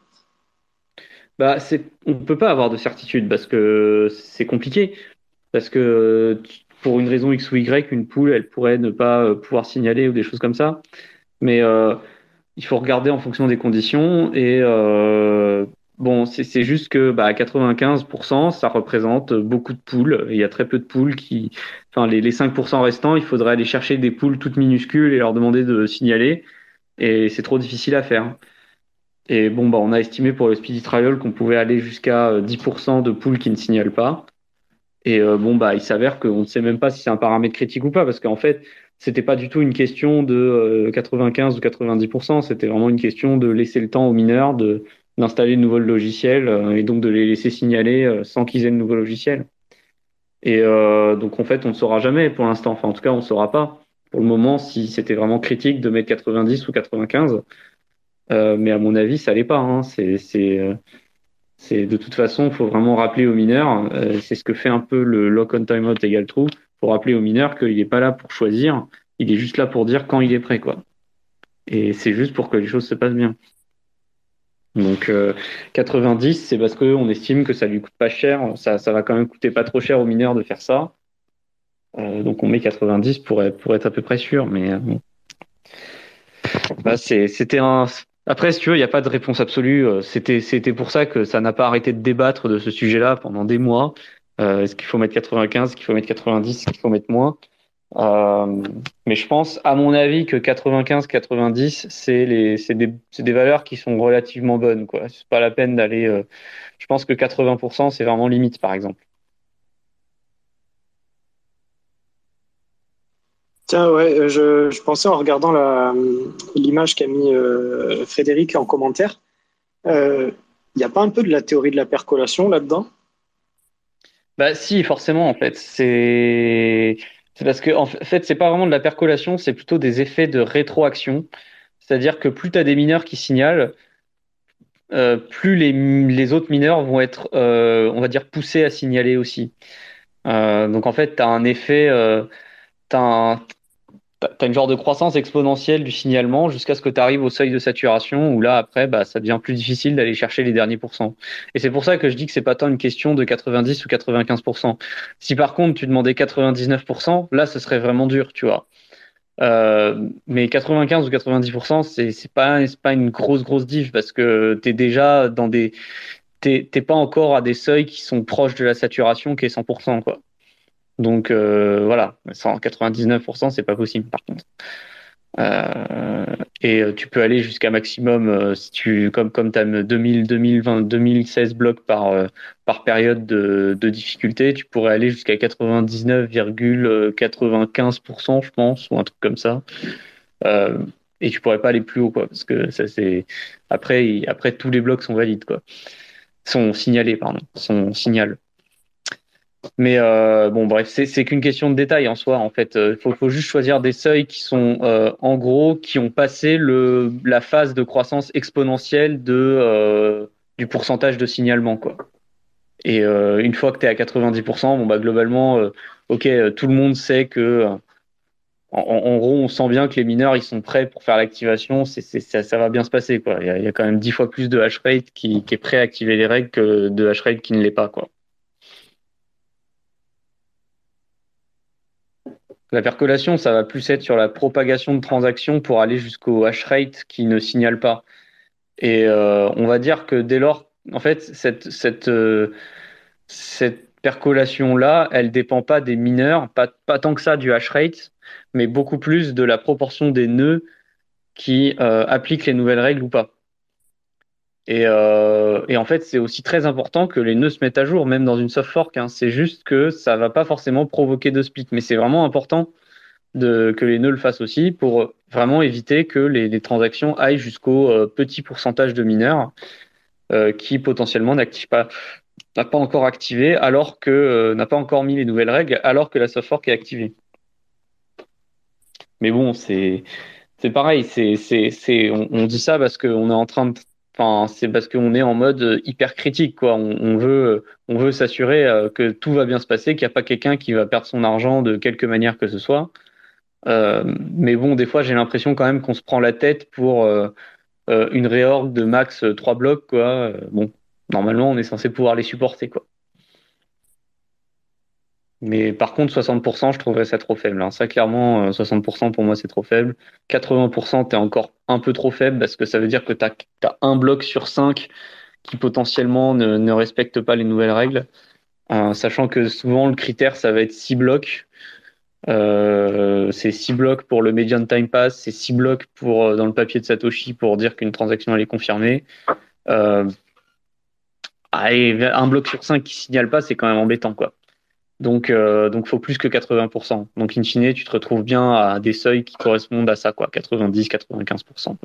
Bah, on ne peut pas avoir de certitude parce que c'est compliqué. Parce que pour une raison X ou Y, une poule, elle pourrait ne pas euh, pouvoir signaler ou des choses comme ça. Mais euh, il faut regarder en fonction des conditions et Bon, c'est juste que bah, 95%, ça représente beaucoup de poules. Il y a très peu de poules qui. Enfin, les, les 5% restants, il faudrait aller chercher des poules toutes minuscules et leur demander de signaler. Et c'est trop difficile à faire. Et bon, bah, on a estimé pour le Speedy Trial qu'on pouvait aller jusqu'à 10% de poules qui ne signalent pas. Et euh, bon, bah, il s'avère qu'on ne sait même pas si c'est un paramètre critique ou pas, parce qu'en fait, c'était pas du tout une question de 95 euh, ou 90%, c'était vraiment une question de laisser le temps aux mineurs de d'installer de nouveaux logiciels euh, et donc de les laisser signaler euh, sans qu'ils aient de nouveaux logiciels. Et donc en fait, on ne saura jamais pour l'instant. Enfin, en tout cas, on ne saura pas pour le moment si c'était vraiment critique de mettre 90 ou 95. mais à mon avis, ça l'est pas. Hein. C'est, c'est, de toute façon, il faut vraiment rappeler aux mineurs. c'est ce que fait un peu le lock on timeout égale true. Faut rappeler aux mineurs qu'il n'est pas là pour choisir. Il est juste là pour dire quand il est prêt, quoi. Et c'est juste pour que les choses se passent bien. Donc 90, euh, c'est parce qu'on estime que ça lui coûte pas cher, ça, ça va quand même coûter pas trop cher aux mineurs de faire ça. Euh, donc on met 90 pour être, pour être à peu près sûr, mais euh, bah, c'était un. Après, si tu veux, il n'y a pas de réponse absolue. C'était c'était pour ça que ça n'a pas arrêté de débattre de ce sujet-là pendant des mois. Est-ce qu'il faut mettre 95, est-ce qu'il faut mettre 90, est-ce qu'il faut mettre moins? Euh, mais je pense, à mon avis, que 95-90, c'est les, c'est des, c'est des valeurs qui sont relativement bonnes. Quoi. C'est pas la peine d'aller. Euh, je pense que 80%, c'est vraiment limite, par exemple. Tiens, ouais, euh, je, pensais en regardant la, l'image qu'a mis Frédéric en commentaire. Il n'y a pas un peu de la théorie de la percolation là-dedans? Bah, si, forcément, en fait. C'est parce que en fait, c'est pas vraiment de la percolation, c'est plutôt des effets de rétroaction. C'est-à-dire que plus tu as des mineurs qui signalent, euh, plus les, autres mineurs vont être, euh, on va dire, poussés à signaler aussi. Euh, donc en fait, tu as un effet, tu as une genre de croissance exponentielle du signalement jusqu'à ce que tu arrives au seuil de saturation où là, après, bah, ça devient plus difficile d'aller chercher les derniers pourcents. Et c'est pour ça que je dis que c'est pas tant une question de 90 ou 95%. Si par contre, tu demandais 99%, là, ce serait vraiment dur, tu vois. Euh, mais 95 ou 90%, c'est, c'est pas, c'est pas une grosse, grosse diff parce que tu es déjà dans des. T'es, t'es pas encore à des seuils qui sont proches de la saturation qui est 100%, quoi. Donc euh, voilà, 199%, c'est pas possible par contre. Euh, et euh, tu peux aller jusqu'à maximum si tu comme comme tu as 2000 2020 2016 blocs par par période de, de difficulté, tu pourrais aller jusqu'à 99,95% je pense ou un truc comme ça. et tu pourrais pas aller plus haut quoi parce que ça c'est après après tous les blocs sont valides quoi. Sont signalés pardon, sont signal. Mais euh, bon, bref, c'est qu'une question de détail en soi. En fait, il euh, faut, juste choisir des seuils qui sont, euh, en gros, qui ont passé le, la phase de croissance exponentielle de, du pourcentage de signalement, quoi. Et une fois que tu es à 90%, bon, bah, globalement, ok, tout le monde sait que, en, gros, on sent bien que les mineurs, ils sont prêts pour faire l'activation. Ça, va bien se passer, quoi. Il y, a, quand même dix fois plus de hash rate qui, qui est prêt à activer les règles que de hash rate qui ne l'est pas, quoi. La percolation, ça va plus être sur la propagation de transactions pour aller jusqu'au hash rate qui ne signale pas. Et euh, on va dire que dès lors en fait, cette, cette percolation-là, elle dépend pas des mineurs, pas, pas tant que ça du hash rate, mais beaucoup plus de la proportion des nœuds qui euh, appliquent les nouvelles règles ou pas. Et, euh, et en fait, c'est aussi très important que les nœuds se mettent à jour, même dans une soft fork. Hein. C'est juste que ça va pas forcément provoquer de split, mais c'est vraiment important que les nœuds le fassent aussi pour vraiment éviter que les, transactions aillent jusqu'au euh, petit pourcentage de mineurs euh, qui potentiellement n'activent pas n'a pas encore activé alors que n'a pas encore mis les nouvelles règles alors que la soft fork est activée. Mais bon, c'est c'est pareil, c'est c'est on, on, dit ça parce qu'on est en train de enfin c'est parce qu'on est en mode hyper critique quoi. On, veut on veut s'assurer euh, que tout va bien se passer, qu'il n'y a pas quelqu'un qui va perdre son argent de quelque manière que ce soit. Euh, mais bon, des fois, j'ai l'impression quand même qu'on se prend la tête pour euh, euh une réorg de max 3 blocs quoi. Bon, normalement, on est censé pouvoir les supporter, quoi. Mais par contre, 60%, je trouverais ça trop faible. Hein. Ça, clairement, 60% euh, pour moi, c'est trop faible. 80%, t'es encore un peu trop faible parce que ça veut dire que tu as, un bloc sur 5 qui potentiellement ne, respecte pas les nouvelles règles. Euh, sachant que souvent, le critère, ça va être 6 blocs. Euh, c'est 6 blocs pour le median time pass, c'est 6 blocs pour, dans le papier de Satoshi pour dire qu'une transaction elle est confirmée. Ah, un bloc sur 5 qui signale pas, c'est quand même embêtant, quoi. Donc, euh, donc, faut plus que 80%. Donc, in fine, tu te retrouves bien à des seuils qui correspondent à ça, quoi, 90, 95%.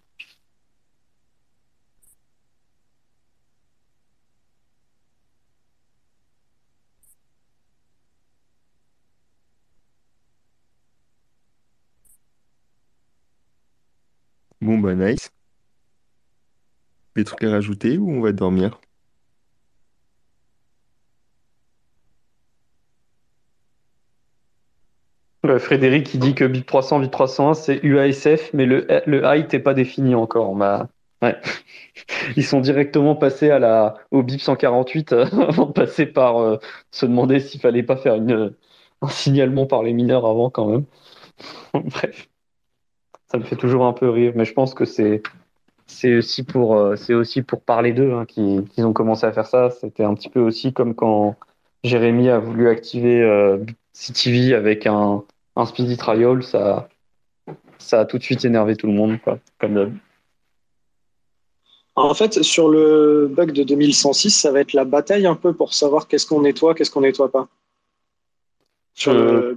Bon, bah, nice. Des trucs à rajouter ou on va dormir? Frédéric qui dit que BIP 300, BIP 301, c'est UASF, mais le, le height n'est pas défini encore. Ils sont directement passés à la, au BIP 148 euh, avant de passer par euh, se demander s'il fallait pas faire un signalement par les mineurs avant quand même. Bref, ça me fait toujours un peu rire, mais je pense que c'est c'est aussi pour euh, c'est aussi pour parler d'eux hein, qu'ils ont commencé à faire ça. C'était un petit peu aussi comme quand Jérémy a voulu activer CTV avec un un speedy trial, ça, ça a tout de suite énervé tout le monde, quoi, comme En fait, sur le bug de 2106, ça va être la bataille un peu pour savoir qu'est-ce qu'on nettoie, qu'est-ce qu'on nettoie pas. Sur euh,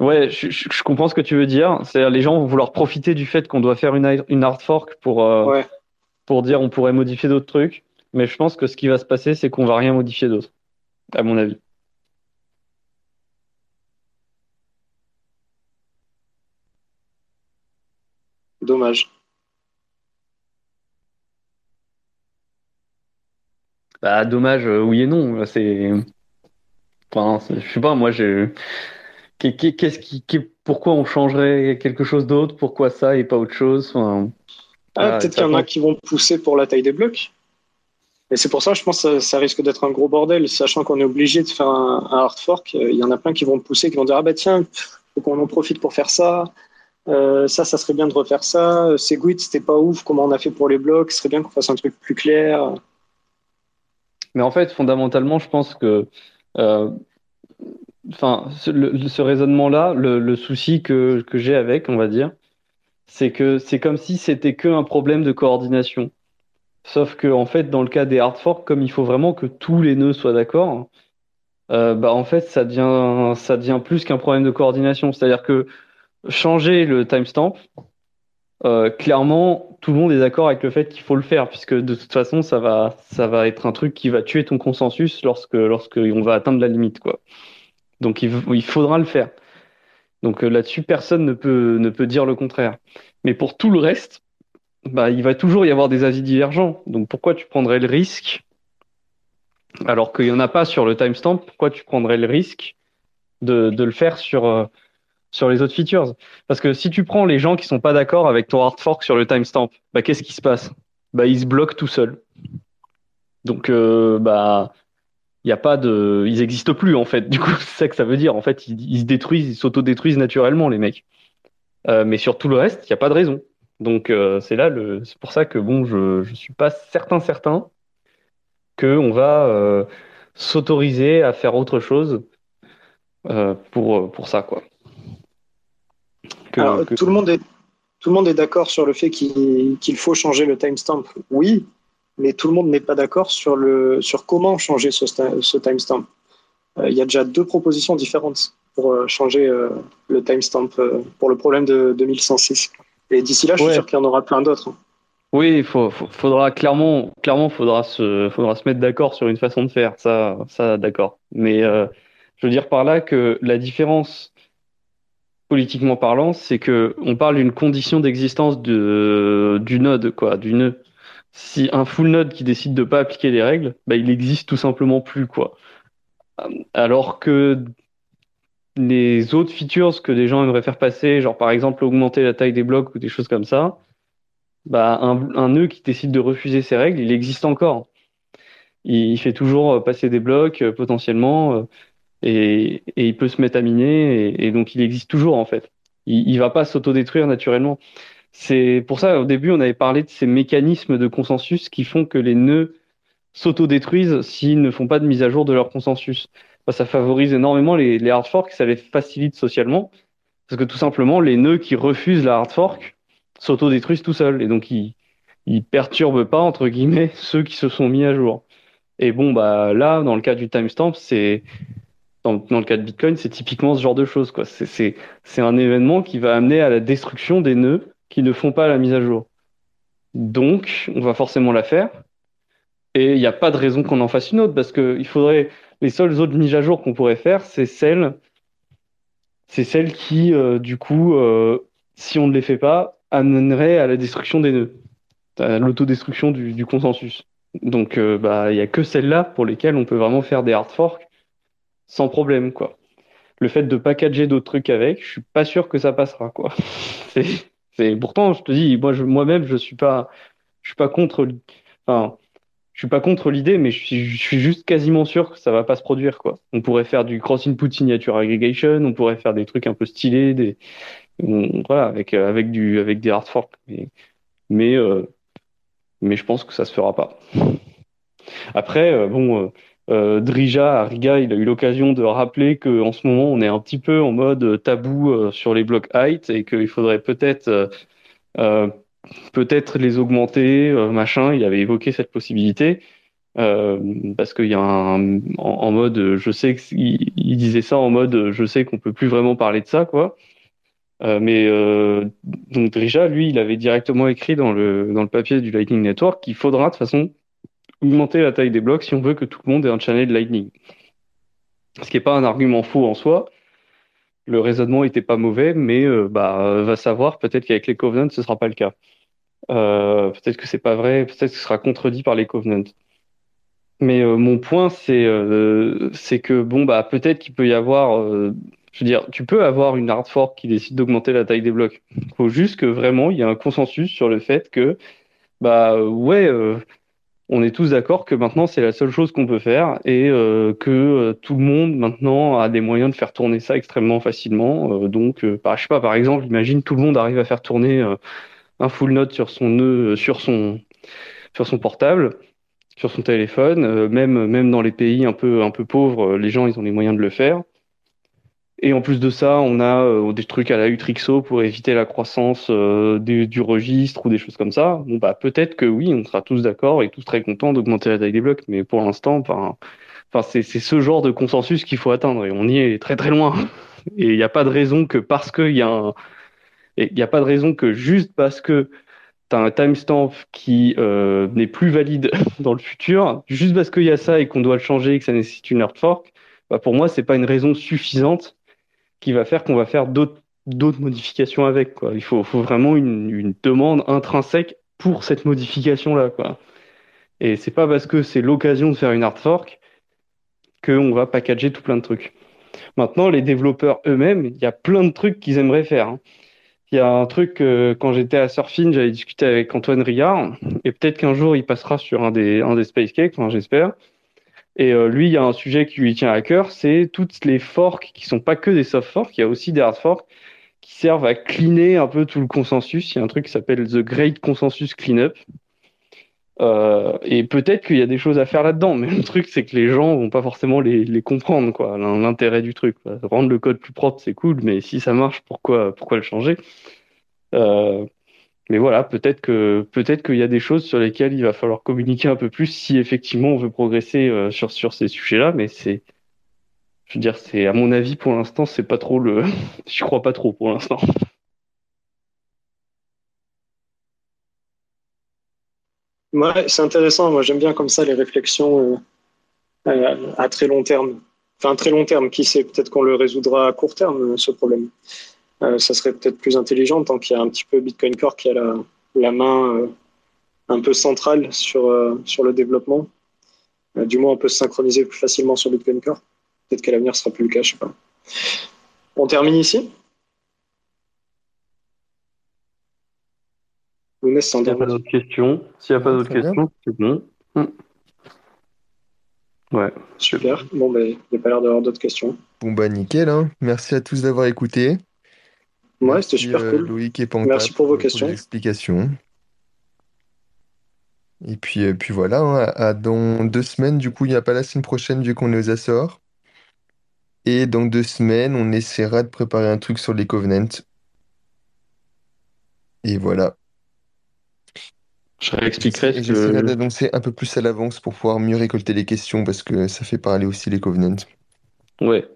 Ouais, je, comprends ce que tu veux dire. C'est les gens vont vouloir profiter du fait qu'on doit faire une, une hard fork pour, euh, pour dire on pourrait modifier d'autres trucs. Mais je pense que ce qui va se passer, c'est qu'on va rien modifier d'autre, à mon avis. Dommage. Bah, dommage, euh, oui et non. C'est. Enfin, je sais pas, moi, je. Qu'est-ce qui, pourquoi on changerait quelque chose d'autre? Pourquoi ça et pas autre chose? Enfin, ah, Peut-être qu'il y en a qui vont pousser pour la taille des blocs. Et c'est pour ça, je pense que ça, risque d'être un gros bordel, sachant qu'on est obligé de faire un, hard fork. Euh, il y en a plein qui vont pousser, qui vont dire Ah bah tiens, faut qu'on en profite pour faire ça. Euh, ça, ça serait bien de refaire ça. Euh, Segwit, c'était pas ouf. Comment on a fait pour les blocs Ce serait bien qu'on fasse un truc plus clair. Mais en fait, fondamentalement, je pense que, euh, ce, raisonnement-là, le, souci que, j'ai avec, on va dire, c'est que c'est comme si c'était que un problème de coordination. Sauf que, en fait, dans le cas des hard forks, comme il faut vraiment que tous les nœuds soient d'accord, bah en fait, ça devient ça devient plus qu'un problème de coordination. C'est-à-dire que changer le timestamp, euh, clairement, tout le monde est d'accord avec le fait qu'il faut le faire, puisque de toute façon, ça va, ça va être un truc qui va tuer ton consensus lorsque, lorsque on va atteindre la limite, quoi. Donc, il, faudra le faire. Donc euh, là-dessus, personne ne peut, ne peut dire le contraire. Mais pour tout le reste, bah, il va toujours y avoir des avis divergents. Donc pourquoi tu prendrais le risque, alors qu'il n'y en a pas sur le timestamp, pourquoi tu prendrais le risque de, de le faire sur, euh, sur les autres features. Parce que si tu prends les gens qui sont pas d'accord avec ton hard fork sur le timestamp, bah, qu'est-ce qui se passe? Bah, Ils se bloquent tout seuls. Donc, euh, bah, il a pas de, ils n'existent plus en fait. Du coup, c'est ça que ça veut dire. En fait, ils, se détruisent, ils s'auto-détruisent naturellement les mecs. Euh, mais sur tout le reste, il n'y a pas de raison. Donc, euh, c'est là le, c'est pour ça que bon, je, je suis pas certain certain qu'on va s'autoriser à faire autre chose pour, pour ça. Quoi. Tout le monde est, tout le monde est d'accord sur le fait qu'il faut changer le timestamp. Oui, mais tout le monde n'est pas d'accord sur, le, sur comment changer ce, ce timestamp. Euh, il y a déjà deux propositions différentes pour euh, changer euh, le timestamp pour le problème de 2106. Et d'ici là, je suis sûr qu'il y en aura plein d'autres. Oui, il faudra clairement, clairement, faudra se, faudra se mettre d'accord sur une façon de faire. Ça, ça, d'accord. Mais je veux dire par là que la différence, politiquement parlant, c'est que on parle d'une condition d'existence de, du node, quoi, du nœud si un full node qui décide de pas appliquer les règles, bah, il existe tout simplement plus, quoi. Alors que les autres features que des gens aimeraient faire passer, genre par exemple augmenter la taille des blocs ou des choses comme ça, bah, un, nœud qui décide de refuser ces règles, il existe encore. Il, fait toujours passer des blocs euh, potentiellement et, il peut se mettre à miner et, donc il existe toujours en fait. Il, il va pas s'autodétruire naturellement. C'est pour ça, au début, on avait parlé de ces mécanismes de consensus qui font que les nœuds s'autodétruisent s'ils ne font pas de mise à jour de leur consensus. Ça favorise énormément les, les hard forks, ça les facilite socialement, parce que tout simplement, les nœuds qui refusent la hard fork s'autodétruisent tout seuls, et donc ils, ils perturbent pas, entre guillemets, ceux qui se sont mis à jour. Et bon, bah là, dans le cas du timestamp, c'est dans, le cas de Bitcoin, c'est typiquement ce genre de choses. C'est un événement qui va amener à la destruction des nœuds qui ne font pas la mise à jour. Donc, on va forcément la faire. Et il n'y a pas de raison qu'on en fasse une autre, parce que il faudrait. Les seules autres mises à jour qu'on pourrait faire, c'est celles, c'est celles qui, euh, du coup, euh, si on ne les fait pas, amèneraient à la destruction des nœuds, à l'autodestruction du, du consensus. Donc, euh, bah, il n'y a que celles-là pour lesquelles on peut vraiment faire des hard forks sans problème, quoi. Le fait de packager d'autres trucs avec, je suis pas sûr que ça passera, quoi. C'est pourtant, je te dis, moi, moi-même, je suis pas, je suis pas contre, enfin, je suis pas contre l'idée, mais je suis, je suis juste quasiment sûr que ça va pas se produire, quoi. On pourrait faire du cross input signature aggregation, on pourrait faire des trucs un peu stylés, des, voilà, avec avec du, avec des hard forks, mais, euh, mais je pense que ça se fera pas. Après, euh, bon. Euh, euh, Drija à Riga, il a eu l'occasion de rappeler qu'en ce moment, on est un petit peu en mode tabou euh, sur les blocs height et qu'il faudrait peut-être euh, peut-être les augmenter, machin. Il avait évoqué cette possibilité. parce qu'il y a un en, mode je sais qu'il il disait ça en mode je sais qu'on peut plus vraiment parler de ça quoi mais donc Drija lui il avait directement écrit dans le dans le papier du Lightning Network qu'il faudra de toute façon augmenter la taille des blocs si on veut que tout le monde ait un channel Lightning. Ce qui n'est pas un argument faux en soi. Le raisonnement n'était pas mauvais, mais euh, bah, va savoir, peut-être qu'avec les covenants, ce ne sera pas le cas. Euh, peut-être que c'est pas vrai, peut-être que ce sera contredit par les covenants. Mais euh, mon point, c'est c'est que bon, bah, peut-être qu'il peut y avoir. je veux dire, tu peux avoir une hard fork qui décide d'augmenter la taille des blocs. Il faut juste que vraiment il y ait un consensus sur le fait que, bah ouais, on est tous d'accord que maintenant c'est la seule chose qu'on peut faire et euh, que euh, tout le monde maintenant a des moyens de faire tourner ça extrêmement facilement. Euh, donc, par, je sais pas, par exemple, imagine tout le monde arrive à faire tourner un full node sur son nœud, sur son sur son portable, sur son téléphone. même même dans les pays un peu un peu pauvres, les gens ils ont les moyens de le faire. Et en plus de ça, on a euh, des trucs à la Utrixo pour éviter la croissance euh, du, registre ou des choses comme ça. Bon, bah, peut-être que oui, on sera tous d'accord et tous très contents d'augmenter la taille des blocs. Mais pour l'instant, c'est ce genre de consensus qu'il faut atteindre et on y est très très loin. Et il n'y a pas de raison que parce qu'il y a un. Il n'y a pas de raison que juste parce que tu as un timestamp qui euh, n'est plus valide dans le futur, juste parce qu'il y a ça et qu'on doit le changer et que ça nécessite une hard fork, bah pour moi, c'est pas une raison suffisante qui va faire qu'on va faire d'autres modifications avec. Quoi. Il faut, vraiment une, demande intrinsèque pour cette modification-là. Quoi. Et c'est pas parce que c'est l'occasion de faire une hard fork qu'on va packager tout plein de trucs. Maintenant, les développeurs eux-mêmes, il y a plein de trucs qu'ils aimeraient faire. Hein. Il y a un truc, euh, quand j'étais à Surfing, j'avais discuté avec Antoine Rillard, et peut-être qu'un jour il passera sur un des, un des Space Cakes, j'espère. Et euh, lui, il y a un sujet qui lui tient à cœur, c'est toutes les forks qui sont pas que des soft forks, il y a aussi des hard forks qui servent à cleaner un peu tout le consensus. Il y a un truc qui s'appelle The Great Consensus Cleanup. Euh, et peut-être qu'il y a des choses à faire là-dedans, mais le truc c'est que les gens vont pas forcément les, les comprendre quoi. L'intérêt du truc, rendre le code plus propre c'est cool, mais si ça marche, pourquoi pourquoi le changer? Euh, Mais voilà, peut-être que peut-être qu'il y a des choses sur lesquelles il va falloir communiquer un peu plus si effectivement on veut progresser euh, sur ces sujets-là. Mais c'est, je veux dire, c'est à mon avis pour l'instant c'est pas trop le, je crois pas trop pour l'instant. C'est intéressant. Moi, j'aime bien comme ça les réflexions euh, euh, à très long terme. Enfin, très long terme, qui sait, peut-être qu'on le résoudra à court terme, ce problème. Euh, ça serait peut-être plus intelligent tant qu'il y a un petit peu Bitcoin Core qui a la, la main un peu centrale sur, sur le développement. du moins, on peut se synchroniser plus facilement sur Bitcoin Core. Peut-être qu'à l'avenir, ce sera plus le cas, je sais pas. On termine ici? S'il n'y a pas d'autres questions, s'il n'y a pas d'autres questions, c'est bon. Hmm. Ouais. Super. Bon, ben, il n'y a pas l'air d'avoir d'autres questions. Bon, bah, nickel. Hein. Merci à tous d'avoir écouté. Ouais, c'était super euh, cool. Loïc et Merci pour vos questions. explications. Et puis, euh, puis voilà, hein. dans deux semaines, du coup, il n'y a pas la semaine prochaine vu qu'on est aux Açores. Et dans deux semaines, on essaiera de préparer un truc sur les Covenants. Et voilà. Je réexpliquerai. J'essaierai d'annoncer un peu plus à l'avance pour pouvoir mieux récolter les questions parce que ça fait parler aussi les Covenants. Ouais.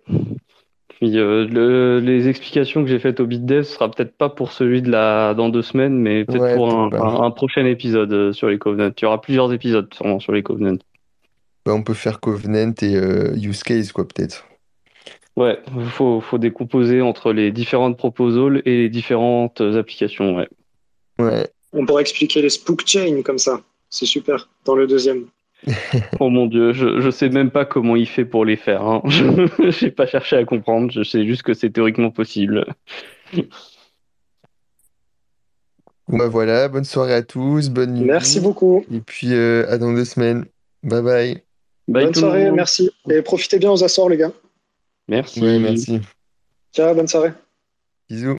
Puis euh, les explications que j'ai faites au BitDev ce sera peut-être pas pour celui de la dans deux semaines, mais peut-être pour un, prochain épisode euh, sur les Covenants. Il y aura plusieurs épisodes sûrement sur les Covenants. Bah, on peut faire Covenant et euh, Use Case, quoi, peut-être. Ouais, il faut, faut décomposer entre les différentes proposals et les différentes applications, ouais. Ouais. On pourrait expliquer les spook chains comme ça. C'est super. Dans le deuxième. oh mon dieu, je, je sais même pas comment il fait pour les faire. Hein. Je n'ai pas cherché à comprendre. Je sais juste que c'est théoriquement possible. Bah voilà, bonne soirée à tous, bonne nuit. Merci beaucoup. Et puis euh, à dans deux semaines. Bye bye. bonne soirée, merci. Et profitez bien aux Açores, les gars. Merci. merci. Ciao, bonne soirée. Bisous.